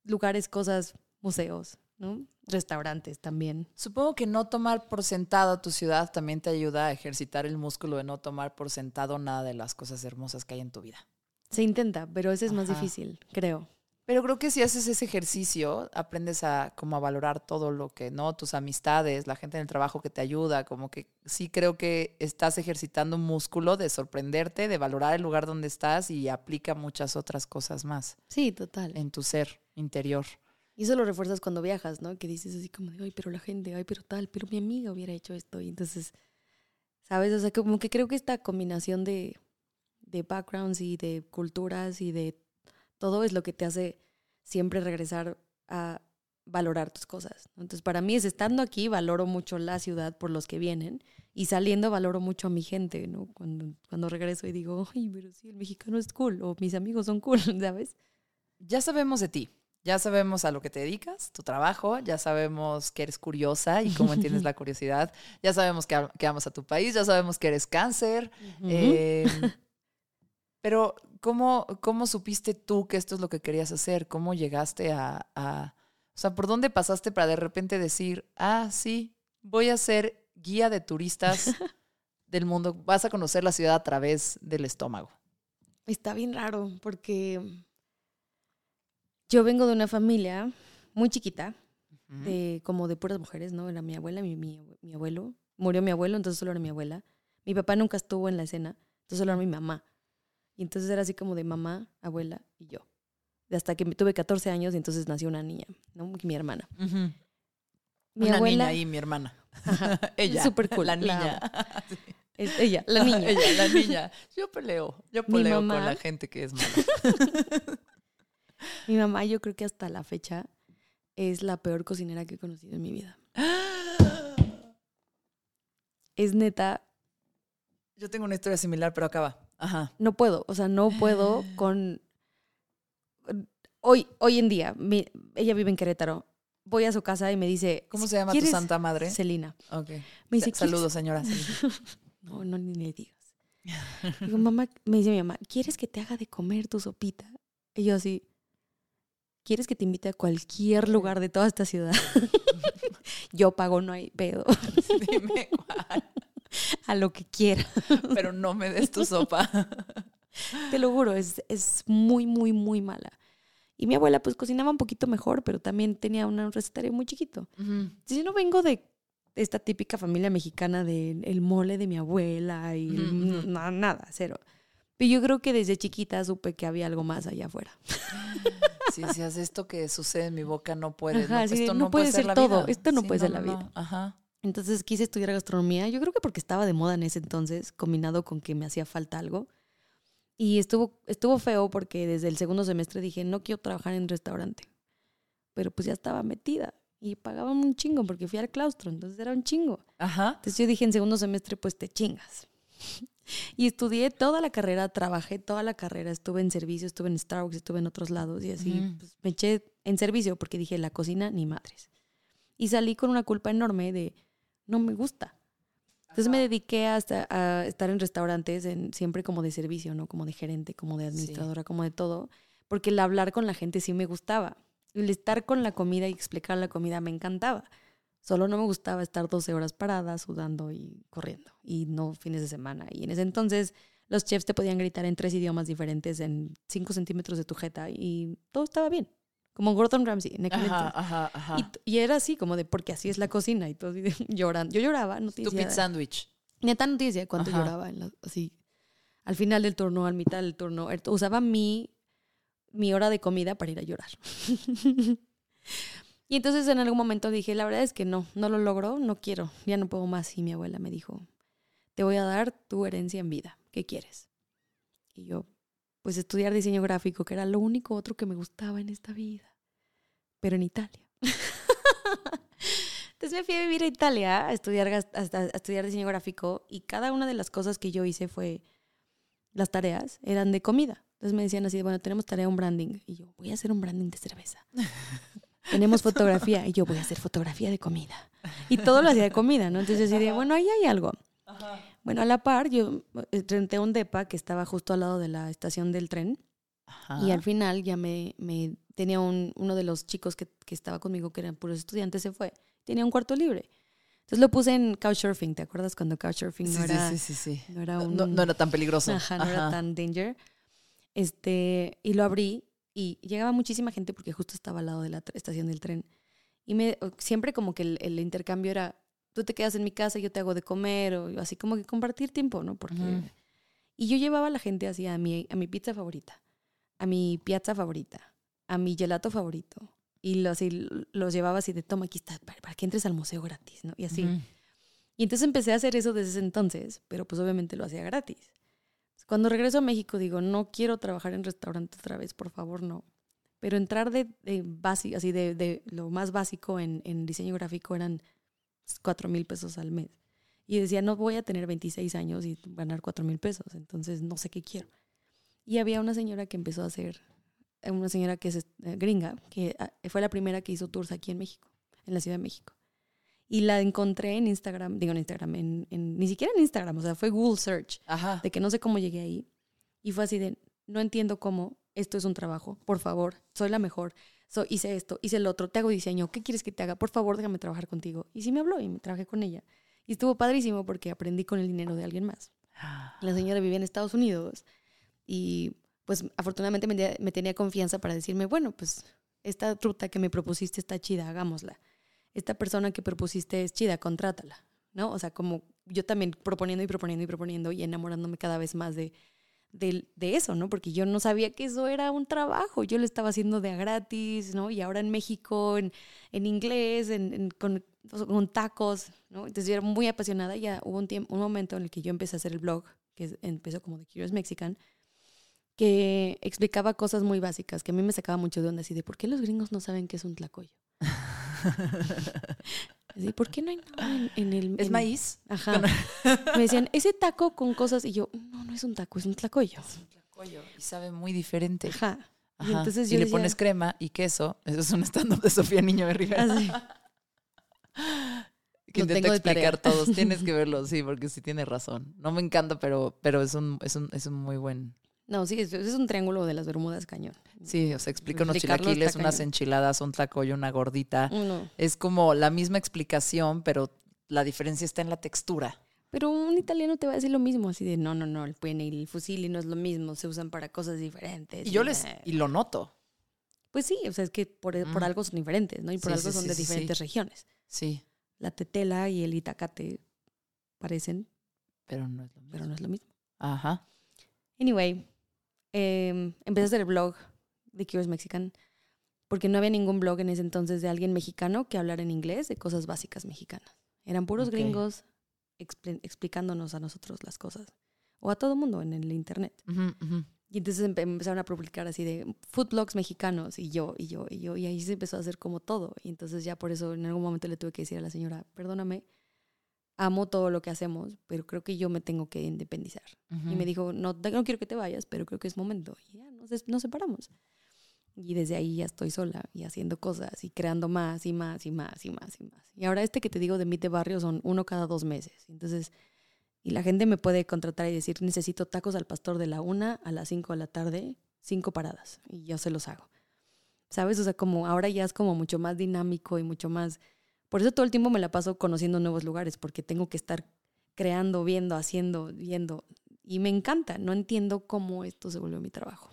lugares, cosas, museos, ¿no? Restaurantes también. Supongo que no tomar por sentado tu ciudad también te ayuda a ejercitar el músculo de no tomar por sentado nada de las cosas hermosas que hay en tu vida. Se intenta, pero ese es más difícil, creo. Pero creo que si haces ese ejercicio, aprendes a como a valorar todo lo que, ¿no? Tus amistades, la gente en el trabajo que te ayuda, como que sí creo que estás ejercitando un músculo de sorprenderte, de valorar el lugar donde estás y aplica muchas otras cosas más Sí, total. en tu ser interior. Y eso lo refuerzas cuando viajas, ¿no? Que dices así como ay, pero la gente, ay, pero tal, pero mi amiga hubiera hecho esto. Y entonces, ¿sabes? O sea, como que creo que esta combinación de, de backgrounds y de culturas y de todo es lo que te hace siempre regresar a valorar tus cosas. Entonces, para mí es estando aquí, valoro mucho la ciudad por los que vienen y saliendo valoro mucho a mi gente, ¿no? Cuando, cuando regreso y digo, ay, pero sí, el mexicano es cool o mis amigos son cool, [laughs] ¿sabes? Ya sabemos de ti. Ya sabemos a lo que te dedicas, tu trabajo, ya sabemos que eres curiosa y cómo entiendes [laughs] la curiosidad, ya sabemos que, que, amas a tu país, ya sabemos que eres cáncer. eh, [laughs] pero, ¿cómo, ¿cómo supiste tú que esto es lo que querías hacer? ¿Cómo llegaste a, a, O sea, ¿por dónde pasaste para de repente decir, ah, sí, voy a ser guía de turistas [laughs] del mundo, vas a conocer la ciudad a través del estómago? Está bien raro porque yo vengo de una familia muy chiquita, de, como de puras mujeres, ¿no? Era mi abuela, mi, mi, mi, abuelo. Murió mi abuelo, entonces solo era mi abuela. Mi papá nunca estuvo en la escena, entonces solo era mi mamá. Y entonces era así como de mamá, abuela y yo. Hasta que tuve 14 años y entonces nació una niña, ¿no? Mi hermana. Uh -huh. Mi una abuela, niña y mi hermana. Ajá, [laughs] ella. Súper cool. La niña. La [laughs] es ella, la niña. ella, la niña. Yo peleo. Yo peleo mamá, con la gente que es mala. [laughs] mi mamá, yo creo que hasta la fecha es la peor cocinera que he conocido en mi vida. es neta. Yo tengo una historia similar, pero acaba. Ajá. No puedo, o sea, no puedo con... Hoy, hoy en día, mi, ella vive en Querétaro. Voy a su casa y me dice... ¿Cómo se llama tu santa madre? Celina. Ok. Me dice, Saludos, señora. [laughs] no, no, ni le digas. Digo, mamá, me dice mi mamá, ¿quieres que te haga de comer tu sopita? Y yo así, ¿quieres que te invite a cualquier lugar de toda esta ciudad? [laughs] yo pago, no hay pedo. [laughs] Dime cuál. A lo que quiera. Pero no me des tu sopa. Te lo juro, es, es muy, muy, muy mala. Y mi abuela pues cocinaba un poquito mejor, pero también tenía un recetario muy chiquito. Uh -huh. Yo no vengo de esta típica familia mexicana del el mole de mi abuela y uh -huh. no, nada, cero. Pero yo creo que desde chiquita supe que había algo más allá afuera. [laughs] Si haces esto que sucede en mi boca, no puede. Ajá, no, sí, esto no, no puede, ser, ser la todo. vida. Esto no Sí, puede ser la no, vida. no. Ajá. Entonces quise estudiar gastronomía. Yo creo que porque estaba de moda en ese entonces, combinado con que me hacía falta algo. Y estuvo, estuvo feo porque desde el segundo semestre dije, no quiero trabajar en restaurante. Pero pues ya estaba metida y pagaban un chingo porque fui al claustro, entonces era un chingo. Ajá. Entonces yo dije, en segundo semestre, pues te chingas. Y estudié toda la carrera, trabajé toda la carrera, estuve en servicio, estuve en Starbucks, estuve en otros lados y así pues, me eché en servicio porque dije, la cocina ni madres. Y salí con una culpa enorme de, no me gusta. Entonces me dediqué hasta a estar en restaurantes, en, siempre como de servicio, ¿no? Como de gerente, como de administradora, como de todo, porque el hablar con la gente sí me gustaba. El estar con la comida y explicar la comida me encantaba. Solo no me gustaba estar 12 horas parada, sudando y corriendo, y no fines de semana. Y en ese entonces los chefs te podían gritar en tres idiomas diferentes, en 5 centímetros de tu jeta, y todo estaba bien. Como Gordon Ramsay en aquel Ajá, ajá, ajá. Y, era así, como de porque así es la cocina y todo [laughs] llorando. Yo lloraba, no te Stupid sandwich. neta no te decía cuánto lloraba, en la- así, al final del turno, al mitad del turno, er- usaba mi, mi hora de comida para ir a llorar. [laughs] y entonces en algún momento dije, la verdad es que no, no lo logro, no quiero, ya no puedo más. Y mi abuela me dijo, te voy a dar tu herencia en vida, ¿qué quieres? Y yo, pues estudiar diseño gráfico, que era lo único otro que me gustaba en esta vida, pero en Italia. [laughs] Entonces me fui a vivir a Italia a estudiar, hasta- a estudiar diseño gráfico y cada una de las cosas que yo hice fue, las tareas eran de comida. Entonces me decían así, bueno, tenemos tarea un branding. Y yo, voy a hacer un branding de cerveza. [laughs] tenemos fotografía. Y yo, voy a hacer fotografía de comida. Y [laughs] todo lo hacía de comida, ¿no? Entonces yo así de, bueno, ahí hay algo. Bueno, a la par, yo eh, renté un depa que estaba justo al lado de la estación del tren. Ajá. Y al final ya me, me tenía un, uno de los chicos que, que estaba conmigo, que eran puros estudiantes, se fue. Tenía un cuarto libre. Entonces lo puse en Couchsurfing. ¿Te acuerdas cuando Couchsurfing Sí, no era, sí, sí, sí. no era un... no- no era tan peligroso. Ajá, no era Ajá. tan danger. Este, y lo abrí y llegaba muchísima gente porque justo estaba al lado de la estación del tren. Y me, siempre como que el, el intercambio era, tú te quedas en mi casa, yo te hago de comer, o así como que compartir tiempo, ¿no? Porque... Ujú. Y yo llevaba a la gente así a mi, a mi pizza favorita, a mi piazza favorita, a mi gelato favorito. Y los, así, los llevaba así de, toma, aquí está, para, para que entres al museo gratis, ¿no? Y así. Y entonces empecé a hacer eso desde ese entonces, pero pues obviamente lo hacía gratis. Cuando regreso a México digo, no quiero trabajar en restaurante otra vez, por favor, no. Pero entrar de, de así de, de lo más básico en, en diseño gráfico eran cuatro mil pesos al mes. Y decía, no voy a tener 26 años y ganar cuatro mil pesos, entonces no sé qué quiero. Y había una señora que empezó a hacer una señora que es eh, gringa, que ah, fue la primera que hizo tours aquí en México, en la Ciudad de México. Y la encontré en Instagram, digo en Instagram, en, en- ni siquiera en Instagram, o sea, fue Google Search, Ajá. de que no sé cómo llegué ahí. Y fue así de, no entiendo cómo, esto es un trabajo, por favor, soy la mejor, so, hice esto, hice el otro, te hago diseño, ¿qué quieres que te haga? Por favor, déjame trabajar contigo. Y sí me habló y me trabajé con ella. Y estuvo padrísimo porque aprendí con el dinero de alguien más. La señora vivía en Estados Unidos y pues afortunadamente me, tenía- me tenía confianza para decirme, bueno, pues esta ruta que me propusiste está chida, hagámosla. Esta persona que propusiste es chida, contrátala, ¿no? O sea, como yo también proponiendo y proponiendo y proponiendo y enamorándome cada vez más de, de, de eso, ¿no? Porque yo no sabía que eso era un trabajo, yo lo estaba haciendo de a gratis, ¿no? Y ahora en México, en, en inglés, en, con, con tacos, ¿no? Entonces yo era muy apasionada, ya hubo un, tiempo, un momento en el que yo empecé a hacer el blog, que empezó como The Curious Mexican, que explicaba cosas muy básicas, que a mí me sacaba mucho de onda, así de, ¿por qué los gringos no saben qué es un tlacoyo? Así, ¿por qué no hay nada en, en el... ¿Es en- maíz? Ajá. [laughs] Me decían, ese taco con cosas, y yo, no, no es un taco, es un tlacoyo. Es un tlacoyo y sabe muy diferente. Ajá. Y entonces y yo le decía- pones crema y queso. Eso es un stand-up de Sofía Niño de Rivera. Así. [laughs] que de explicar todos. Tienes que [laughs] verlo, sí, porque sí tiene razón. No me encanta, pero, pero es, un, es, un, es un muy buen... No, sí, es, es un triángulo de las Bermudas cañón. Sí, o sea, explica unos chilaquiles, unas cañón. enchiladas, un tlacoyo, una gordita. Uno. Es como la misma explicación, pero la diferencia está en la textura. Pero un italiano te va a decir lo mismo, así de, no, no, no, el pene y el fusil y no es lo mismo, se usan para cosas diferentes. Y yo les... Y lo noto. Pues sí, o sea, es que por, por algo son diferentes, ¿no? Y por Sí, algo sí, son sí, de diferentes regiones. Sí, La tetela y el itacate parecen, pero no es lo mismo. pero no es lo mismo. Ajá. Anyway, eh, empecé a hacer el blog de Curious Mexican porque no había ningún blog en ese entonces de alguien mexicano que hablara en inglés de cosas básicas mexicanas. Eran puros gringos expli- explicándonos a nosotros las cosas. O a todo mundo en el internet. Ujú. Y entonces empe- empezaron a publicar así de food blogs mexicanos y yo, y yo, y yo. Y ahí se empezó a hacer como todo. Y entonces ya por eso en algún momento le tuve que decir a la señora, perdóname, amo todo lo que hacemos, pero creo que yo me tengo que independizar. Y me dijo, no, no quiero que te vayas, pero creo que es momento. Y ya nos, nos separamos. Y desde ahí ya estoy sola y haciendo cosas y creando más y más y más y más y más. Y ahora este que te digo de Meet de Barrio son uno cada dos meses. Entonces, y la gente me puede contratar y decir, necesito tacos al pastor de la una a las cinco de la tarde, cinco paradas. Y yo se los hago. ¿Sabes? O sea, como ahora ya es como mucho más dinámico y mucho más... Por eso todo el tiempo me la paso conociendo nuevos lugares, porque tengo que estar creando, viendo, haciendo, viendo. Y me encanta. No entiendo cómo esto se volvió mi trabajo.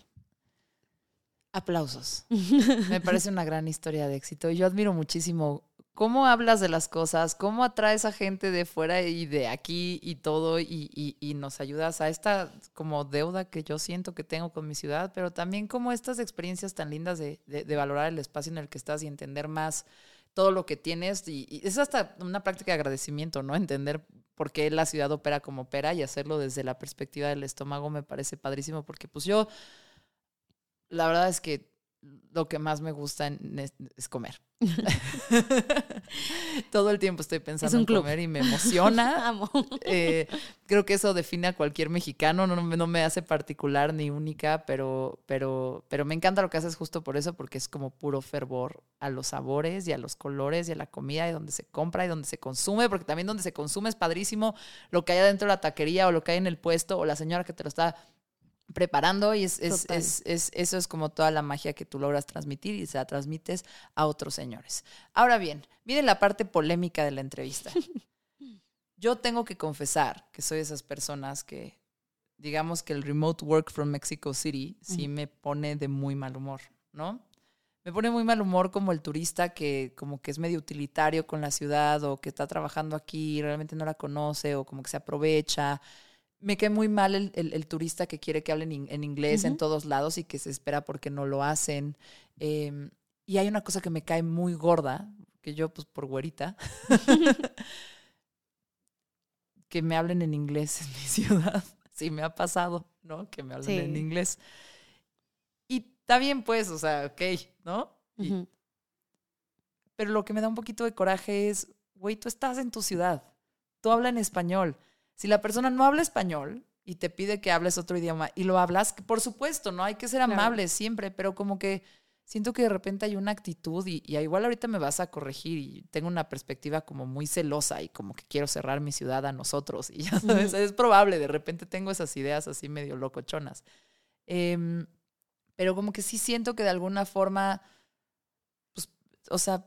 Aplausos. [laughs] Me parece una gran historia de éxito. Yo admiro muchísimo cómo hablas de las cosas, cómo atraes a gente de fuera y de aquí y todo, y, y- y nos ayudas a esta como deuda que yo siento que tengo con mi ciudad, pero también como estas experiencias tan lindas de, de- de valorar el espacio en el que estás y entender más todo lo que tienes. Y, es hasta una práctica de agradecimiento, ¿no? Entender por qué la ciudad opera como opera y hacerlo desde la perspectiva del estómago me parece padrísimo, porque pues yo la verdad es que lo que más me gusta en- es, es comer. [laughs] Todo el tiempo estoy pensando un en club. comer y me emociona. [laughs] Amo. Eh, creo que eso define a cualquier mexicano, no, me- no me hace particular ni única, pero, pero, pero me encanta lo que haces justo por eso, porque es como puro fervor a los sabores y a los colores y a la comida y donde se compra y donde se consume, porque también donde se consume es padrísimo lo que hay adentro de la taquería o lo que hay en el puesto o la señora que te lo está preparando y es, es- es- es- eso es como toda la magia que tú logras transmitir y se la transmites a otros señores. Ahora bien, viene la parte polémica de la entrevista. [laughs] Yo tengo que confesar que soy de esas personas que, digamos que el remote work from Mexico City sí me pone de muy mal humor, ¿no? Me pone muy mal humor como el turista que como que es medio utilitario con la ciudad o que está trabajando aquí y realmente no la conoce o como que se aprovecha. Me cae muy mal el, el- el turista que quiere que hablen in- en inglés en todos lados y que se espera porque no lo hacen. Em, y hay una cosa que me cae muy gorda, que yo pues por güerita, [laughs] [laughs] que me hablen en inglés en mi [laughs] ciudad. Sí, me ha pasado, ¿no? Que me hablen en inglés. Y está bien, pues, o sea, ok, ¿no? Y- pero lo que me da un poquito de coraje es, güey, tú estás en tu ciudad, tú hablas en español. Si la persona no habla español y te pide que hables otro idioma y lo hablas, por supuesto, ¿no? Hay que ser amables siempre, pero como que siento que de repente hay una actitud y, igual ahorita me vas a corregir y tengo una perspectiva como muy celosa y como que quiero cerrar mi ciudad a nosotros y ya sabes, es probable, de repente tengo esas ideas así medio locochonas. Em, pero como que sí siento que de alguna forma, pues, o sea,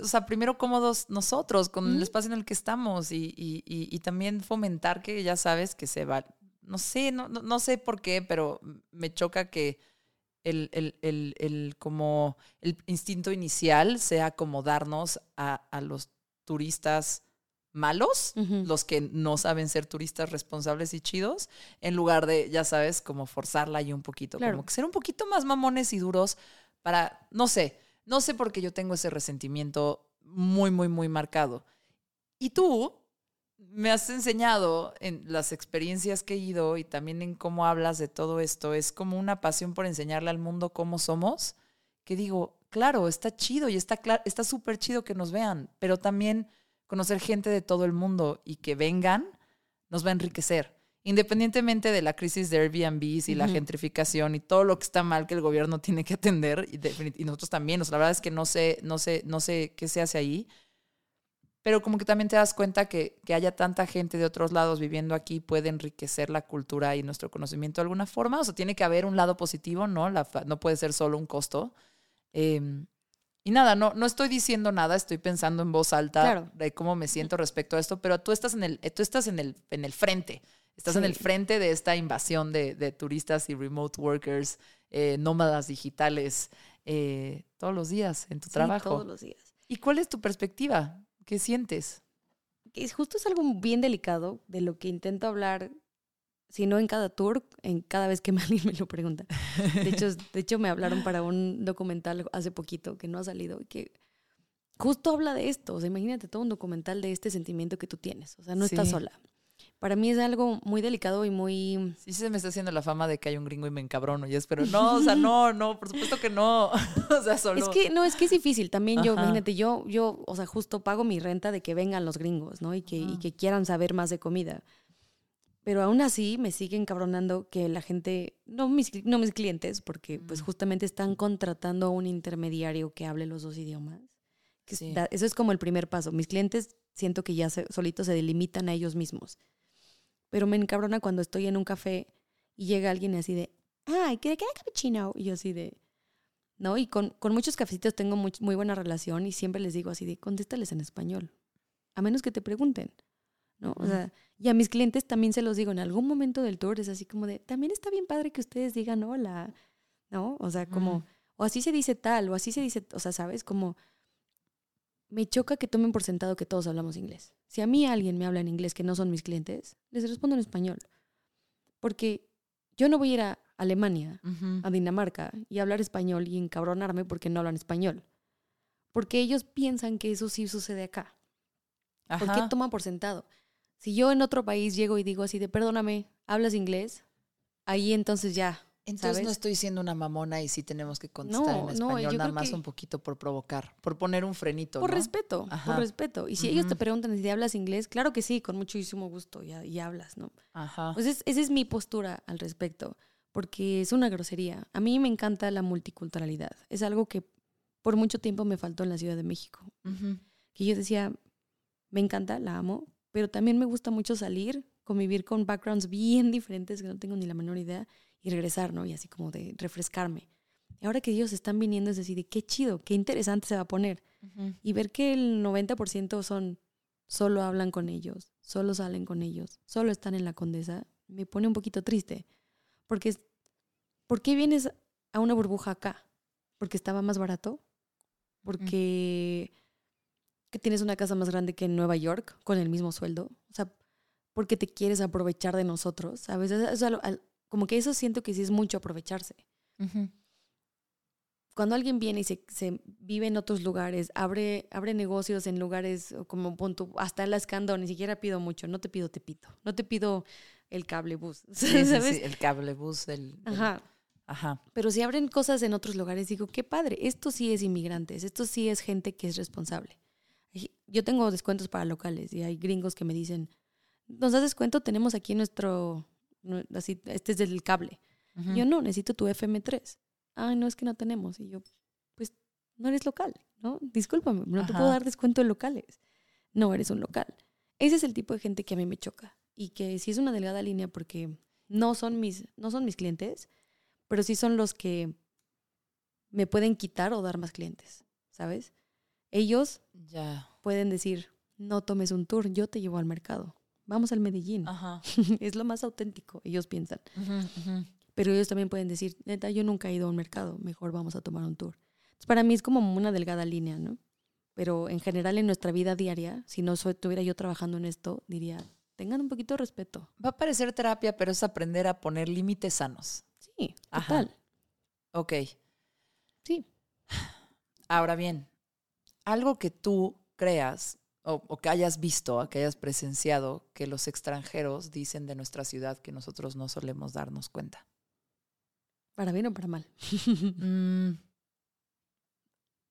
o sea, primero cómodos nosotros con el espacio en el que estamos y, y, y, también fomentar que ya sabes que se va, no sé, no, no, sé por qué, pero me choca que el, el, el, el, como el instinto inicial sea acomodarnos a, a los turistas malos, los que no saben ser turistas responsables y chidos, en lugar de, ya sabes, como forzarla ahí un poquito, como que ser un poquito más mamones y duros para, no sé, no sé por qué yo tengo ese resentimiento muy, muy, muy marcado. Y tú me has enseñado en las experiencias que he ido y también en cómo hablas de todo esto, es como una pasión por enseñarle al mundo cómo somos, que digo, claro, está chido y está está súper chido que nos vean, pero también conocer gente de todo el mundo y que vengan nos va a enriquecer independientemente de la crisis de Airbnb y la gentrificación y todo lo que está mal que el gobierno [laughs] tiene que atender, y, nosotros también, la verdad es que no sé, no sé, no sé qué se hace ahí, pero como que también te das cuenta que, que haya tanta gente de otros lados viviendo aquí puede enriquecer la cultura y nuestro conocimiento de alguna forma, o sea, tiene que haber un lado positivo, ¿no? La, no puede ser solo un costo. Em, y nada, no, no estoy diciendo nada, estoy pensando en voz alta de cómo me siento respecto a esto, pero tú estás en el, tú estás en el, en el frente. Estás en el frente de esta invasión de, turistas y remote workers, eh, nómadas digitales, eh, todos los días en tu sí, trabajo. Todos los días. ¿Y cuál es tu perspectiva? ¿Qué sientes? Es justo es algo bien delicado de lo que intento hablar, si no en cada tour, en cada vez que [laughs] alguien me lo pregunta. De hecho, de hecho, me hablaron para un documental hace poquito que no ha salido y que justo habla de esto. O sea, imagínate todo un documental de este sentimiento que tú tienes. O sea, no estás sola para mí es algo muy delicado y muy... Sí, se me está haciendo la fama de que hay un gringo y me encabrono y es, pero no, o sea, no, no, por supuesto que no. [laughs] o sea, solo... Es que, no, es que es difícil. También yo, imagínate, yo, yo, o sea, justo pago mi renta de que vengan los gringos, ¿no? Y que, y que quieran saber más de comida. Pero aún así me sigue encabronando que la gente, no mis, no mis clientes, porque pues justamente están contratando a un intermediario que hable los dos idiomas. eso es como el primer paso. Mis clientes siento que ya solitos se delimitan a ellos mismos pero me encabrona cuando estoy en un café y llega alguien así de, ay, ¿qué queda? Y yo así de, ¿no? Y con, con muchos cafecitos tengo muy, muy, buena relación y siempre les digo así de, contéstales en español, a menos que te pregunten, ¿no? O sea, y a mis clientes también se los digo, en algún momento del tour es así como de, también está bien padre que ustedes digan hola, ¿no? O sea, como, o así se dice tal, o así se dice, o sea, ¿sabes? Como me choca que tomen por sentado que todos hablamos inglés. Si a mí alguien me habla en inglés que no son mis clientes, les respondo en español. Porque yo no voy a ir a Alemania, a Dinamarca, y hablar español y encabronarme porque no hablan español. Porque ellos piensan que eso sí sucede acá. ¿Por qué toman por sentado? Si yo en otro país llego y digo así de, perdóname, ¿hablas inglés? Ahí entonces ya, entonces no estoy siendo una mamona y sí tenemos que contestar en español, nada más un poquito por provocar, por poner un frenito. Por respeto, por respeto. Y si ellos te preguntan si hablas inglés, claro que sí, con muchísimo gusto, y, y hablas, ¿no? Ajá. Pues esa es mi postura al respecto, porque es una grosería. A mí me encanta la multiculturalidad. Es algo que por mucho tiempo me faltó en la Ciudad de México. Que yo decía, me encanta, la amo, pero también me gusta mucho salir, convivir con backgrounds bien [laughs] diferentes que no tengo ni la menor idea y regresar, ¿no? Y así como de refrescarme. Y ahora que ellos están viniendo es decir, qué chido, qué interesante se va a poner. Y ver que el 90% son, solo hablan con ellos, solo salen con ellos, solo están en la condesa, me pone un poquito triste. Porque, ¿por qué vienes a una burbuja acá? ¿Porque estaba más barato? ¿Porque que tienes una casa más grande que en Nueva York con el mismo sueldo? O sea, porque te quieres aprovechar de nosotros, A veces es como que eso siento que sí es mucho aprovecharse. Cuando alguien viene y se, se, vive en otros lugares, abre, abre negocios en lugares como punto, hasta el escándalo, ni siquiera pido mucho, no te pido te pito, no te pido el cable bus, [laughs] sí, ¿sabes? Sí, el cable bus, el, Ajá. Ajá. Pero si abren cosas en otros lugares, digo, qué padre, esto sí es inmigrantes, esto sí es gente que es responsable. Yo tengo descuentos para locales y hay gringos que me dicen, nos das descuento, tenemos aquí nuestro, así, este es del cable. Ujú. Yo no, necesito tu FM3. Ay, no, es que no tenemos. Y yo, pues, no eres local, ¿no? Discúlpame, no te puedo dar descuento en locales. No eres un local. Ese es el tipo de gente que a mí me choca. Y que sí es una delgada línea porque no son mis, no son mis clientes, pero sí son los que me pueden quitar o dar más clientes, ¿sabes? Ellos Ya. pueden decir, no tomes un tour, yo te llevo al mercado. Vamos al Medellín. Ajá. [laughs] es lo más auténtico, ellos piensan. Ujú. Pero ellos también pueden decir, neta, yo nunca he ido a un mercado, mejor vamos a tomar un tour. Entonces, para mí es como una delgada línea, ¿no? Pero en general en nuestra vida diaria, si no estuviera yo trabajando en esto, diría, tengan un poquito de respeto. Va a parecer terapia, pero es aprender a poner límites sanos. Sí, Ajá. total. Ok. Sí. Ahora bien, algo que tú creas o, o que hayas visto, que hayas presenciado, que los extranjeros dicen de nuestra ciudad que nosotros no solemos darnos cuenta. Para bien o para mal. [laughs] Mm,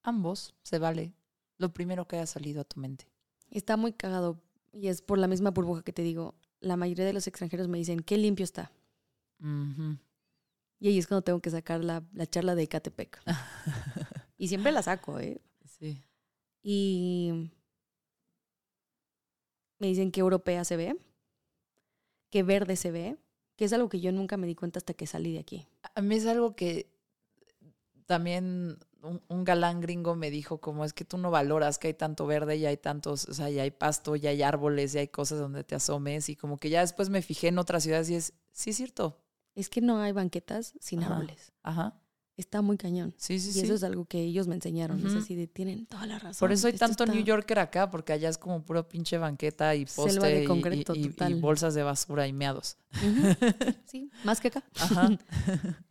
ambos, se vale. Lo primero que haya salido a tu mente. Está muy cagado y es por la misma burbuja que te digo. La mayoría de los extranjeros me dicen, qué limpio está. Y ahí es cuando tengo que sacar la, la charla de Ecatepec. [laughs] y siempre la saco, ¿eh? Sí. Y me dicen que europea se ve, que verde se ve, que es algo que yo nunca me di cuenta hasta que salí de aquí. A mí es algo que también un, un galán gringo me dijo como es que tú no valoras que hay tanto verde y hay tantos, o sea, y hay pasto, y hay árboles, y hay cosas donde te asomes y como que ya después me fijé en otras ciudades y es, sí es cierto. Es que no hay banquetas sin Ajá. árboles. Ajá. Está muy cañón. Sí, sí, Y sí. eso es algo que ellos me enseñaron. Es Ujú. así de, tienen toda la razón. Por eso hay Esto tanto está- New Yorker acá, porque allá es como puro pinche banqueta y Selva poste de y- concreto, y, y- bolsas de basura y meados. Sí, más que acá. Ajá. [laughs]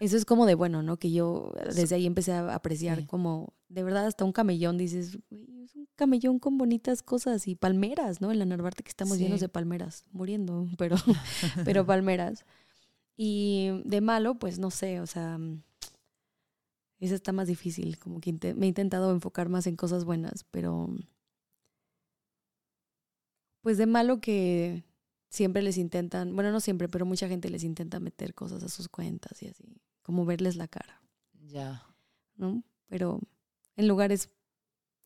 Eso es como de bueno, ¿no? Que yo desde ahí empecé a apreciar Sí. como, de verdad, hasta un camellón, dices, "Güey, es un camellón con bonitas cosas y palmeras, ¿no? En la Narvarte que estamos Sí. llenos de palmeras, muriendo, [laughs] pero, pero palmeras. Y de malo, pues no sé, o sea, mm, eso está más difícil, como que me he intentado enfocar más en cosas buenas, pero pues de malo que siempre les intentan, bueno, no siempre, pero mucha gente les intenta meter cosas a sus cuentas y así, como verles la cara, ya. ¿no? Pero en lugares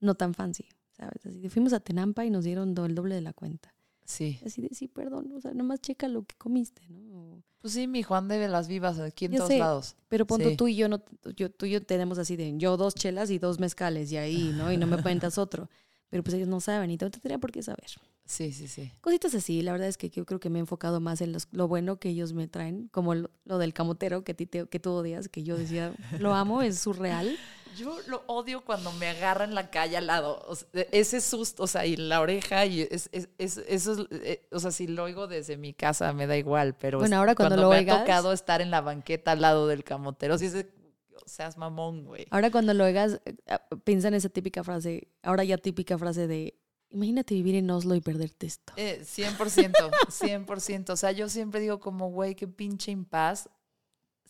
no tan fancy, ¿sabes? Así de, fuimos a Tenampa y nos dieron do- el doble de la cuenta. Sí. Así de, sí, perdón, o sea, nomás checa lo que comiste, ¿no? Pues sí, mi Juan debe las vivas aquí en todos sé. lados. Pero punto Sí. tú y yo no, yo, tú y yo tenemos así de yo dos chelas y dos mezcales y ahí, ¿no? Y no me cuentas otro. Pero pues ellos no saben y no tendría por qué saber. Sí, sí, sí. Cositas así, la verdad es que yo creo que me he enfocado más en los- lo bueno que ellos me traen, como lo, lo del camotero que, a ti te- que tú odias, que yo decía, lo amo, es surreal. Yo lo odio cuando me agarran la calle al lado. O sea, ese susto, o sea, y la oreja, y es, es- es- eso es, eh, o sea, si lo oigo desde mi casa me da igual, pero Bueno, ahora cuando lo me oigas- ha tocado estar en la banqueta al lado del camotero, si es seas mamón, güey. Ahora cuando lo oigas, eh, ah, piensa en esa típica frase, ahora ya típica frase de, imagínate vivir en Oslo y perderte esto. Eh, 100%, 100%. O sea, yo siempre digo como, güey, qué pinche impaz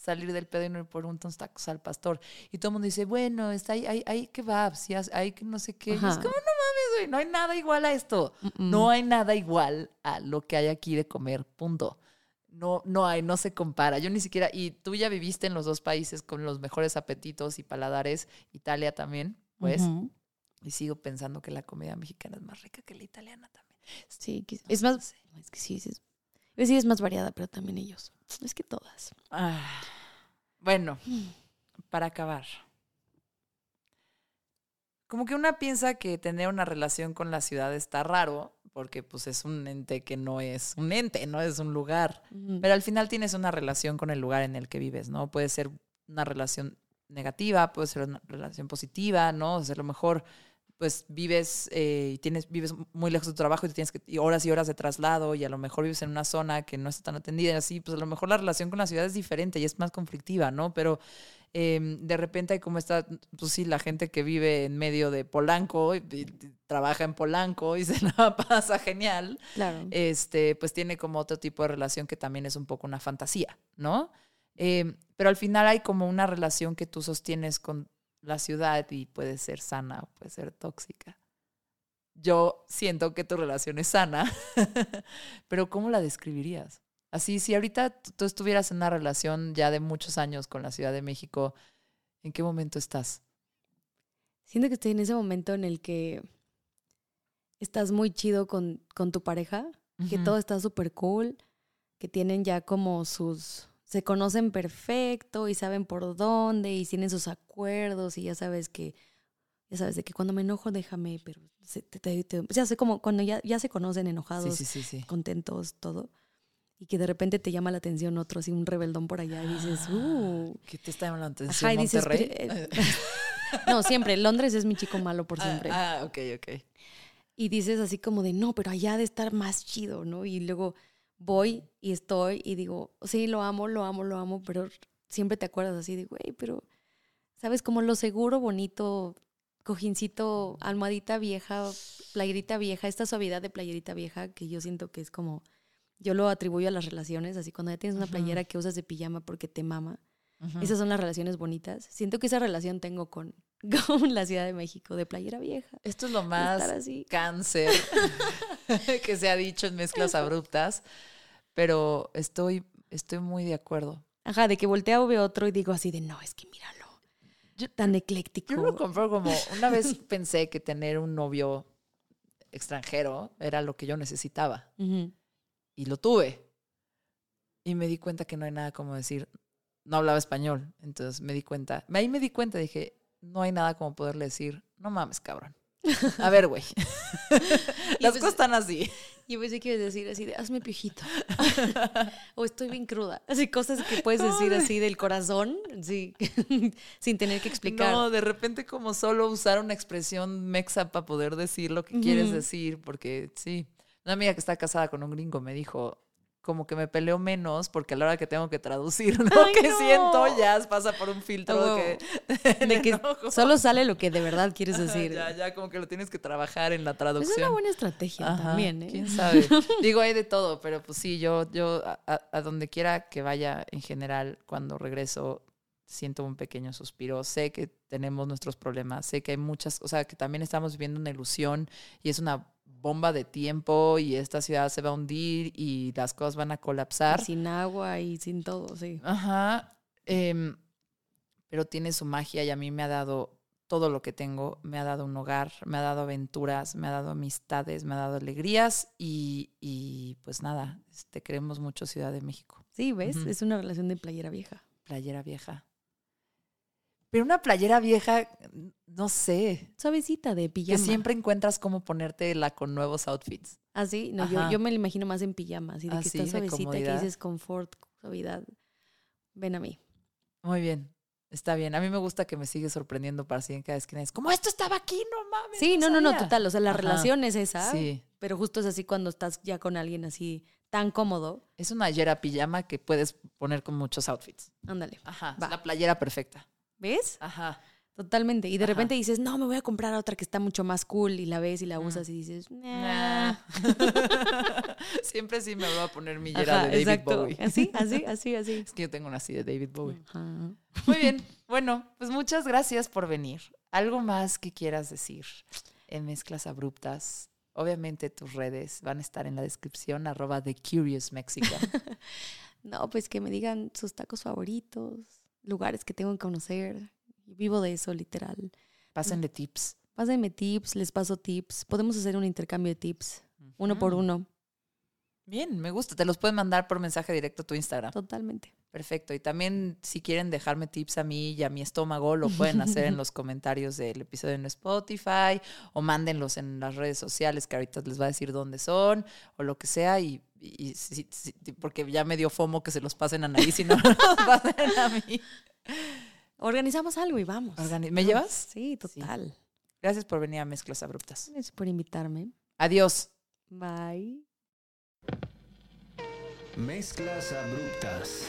salir del pedo y no ir por unos tacos al pastor. Y todo el mundo dice, bueno, está ahí, hay, hay kebabs, y hay que no sé qué. Y es como, no mames, güey, no hay nada igual a esto. No hay nada igual a lo que hay aquí de comer, punto. No, no hay, no se compara. Yo ni siquiera, y tú ya viviste en los dos países con los mejores apetitos y paladares, Italia también, pues, y sigo pensando que la comida mexicana es más rica que la italiana también. Sí, es más, no sé. es que sí, sí es, pues sí es más variada, pero también ellos. Es que todas. Ah, bueno, para acabar. Como que una piensa que tener una relación con la ciudad está raro, porque pues es un ente que no es un ente, no es un lugar. Pero al final tienes una relación con el lugar en el que vives, ¿no? Puede ser una relación negativa, puede ser una relación positiva, ¿no? O sea, a lo mejor pues vives eh, y tienes vives muy lejos de tu trabajo y tienes que y horas y horas de traslado y a lo mejor vives en una zona que no está tan atendida y así, pues a lo mejor la relación con la ciudad es diferente y es más conflictiva, ¿no? Pero eh, de repente hay como está, pues sí, la gente que vive en medio de Polanco y, y trabaja en Polanco y se la [laughs] pasa genial Claro. este, pues tiene como otro tipo de relación que también es un poco una fantasía, ¿no? Eh, pero al final hay como una relación que tú sostienes con la ciudad y puede ser sana o puede ser tóxica. yo siento que tu relación es sana, [laughs] pero ¿cómo la describirías? Así, si ahorita tú estuvieras en una relación ya de muchos años con la Ciudad de México, ¿en qué momento estás? Siento que estoy en ese momento en el que estás muy chido con, con tu pareja, que todo está súper cool, que tienen ya como sus, se conocen perfecto y saben por dónde y tienen sus acuerdos y ya sabes que, ya sabes, de que cuando me enojo déjame, pero ya sé como cuando ya, ya se conocen enojados, contentos, todo. Y que de repente te llama la atención otro, así un rebeldón por allá y dices, ah, uh. ¿Qué te está llamando la atención? Monterrey? Eh, [laughs] no, siempre. Londres es mi chico malo por ah, siempre. Ah, ok, ok. Y dices así como de, no, pero allá de estar más chido, ¿no? Y luego voy y estoy y digo, sí, lo amo, lo amo, lo amo, pero siempre te acuerdas así de, güey, pero, ¿sabes? Como lo seguro, bonito, cojincito, almohadita vieja, playerita vieja, esta suavidad de playerita vieja que yo siento que es como, yo lo atribuyo a las relaciones, así cuando ya tienes una playera que usas de pijama porque te mama, esas son las relaciones bonitas. Siento que esa relación tengo con, [laughs] con la Ciudad de México, de playera vieja. Esto es lo más cáncer [laughs] que se ha dicho en mezclas abruptas, pero estoy, estoy muy de acuerdo. Ajá, de que volteo veo otro y digo así de, no, es que míralo, tan ecléctico. Yo lo compro como, una vez [laughs] pensé que tener un novio extranjero era lo que yo necesitaba. Y lo tuve. Y me di cuenta que no hay nada como decir, no hablaba español. Entonces me di cuenta, ahí me di cuenta, dije, no hay nada como poderle decir, no mames, cabrón. A ver, güey. [laughs] Las cosas están así. Yo pensé que ibas a decir así de, hazme piojito. [laughs] o estoy bien cruda. Así cosas que puedes decir así del corazón, sí, [laughs] sin tener que explicar. No, de repente como solo usar una expresión mexa para poder decir lo que quieres decir, porque sí. Una amiga que está casada con un gringo me dijo, como que me peleo menos porque a la hora que tengo que traducir [laughs] lo que siento ya pasa por un filtro de que, [laughs] solo sale lo que de verdad quieres decir. ya, ya como que lo tienes que trabajar en la traducción. Es una buena estrategia también, ¿eh? Quién sabe. [laughs] Digo, hay de todo, pero pues sí, yo, yo a, donde quiera que vaya en general, cuando regreso, siento un pequeño suspiro. Sé que tenemos nuestros problemas, sé que hay muchas, o sea, que también estamos viviendo una ilusión y es una bomba de tiempo y esta ciudad se va a hundir y las cosas van a colapsar. sin agua y sin todo, sí. Ajá. Em, pero tiene su magia y a mí me ha dado todo lo que tengo. Me ha dado un hogar, me ha dado aventuras, me ha dado amistades, me ha dado alegrías y, pues nada, te este, queremos mucho Ciudad de México. Sí, ¿ves? Es una relación de playera vieja. Playera vieja. Pero una playera vieja, no sé. Suavecita de pijama. Que siempre encuentras cómo ponértela con nuevos outfits. Ah, sí. No, yo, yo, me la imagino más en pijama. Así de que está suavecita, que dices confort, suavidad. Ven a mí. Muy bien. Está bien. A mí me gusta que me sigue sorprendiendo para en cada esquina. Es como, esto estaba aquí, no mames. Sí, no, no, no, total. O sea, la relación es esa. Sí. Pero justo es así cuando estás ya con alguien así tan cómodo. Es una playera pijama que puedes poner con muchos outfits. Ándale. Ajá. la playera perfecta. ¿Ves? Ajá. Totalmente. Y de repente dices, no, me voy a comprar otra que está mucho más cool. Y la ves y la usas y dices, nah. [laughs] Siempre sí me voy a poner mi yera de David Bowie. Así, así, así, así. Es que yo tengo una así de David Bowie. Muy bien. Bueno, pues muchas gracias por venir. ¿Algo más que quieras decir en mezclas abruptas? Obviamente tus redes van a estar en la descripción, arroba The Curious Mexican. [laughs] no, pues que me digan sus tacos favoritos lugares que tengo que conocer. Vivo de eso, literal. Pásenle tips. Pásenme tips, les paso tips. Podemos hacer un intercambio de tips, uno por uno. Bien, me gusta. Te los pueden mandar por mensaje directo a tu Instagram. Totalmente. Perfecto. Y también si quieren dejarme tips a mí y a mi estómago, lo pueden hacer en [laughs] los comentarios del episodio en Spotify o mándenlos en las redes sociales que ahorita les va a decir dónde son o lo que sea. Y, porque ya me dio fomo que se los pasen a nadie si no [laughs] los pasen a mí. Organizamos algo y vamos. ¿Me llevas? Sí, total. Gracias por venir a Mezclas Abruptas. Gracias por invitarme. Adiós. Bye. Mezclas abruptas.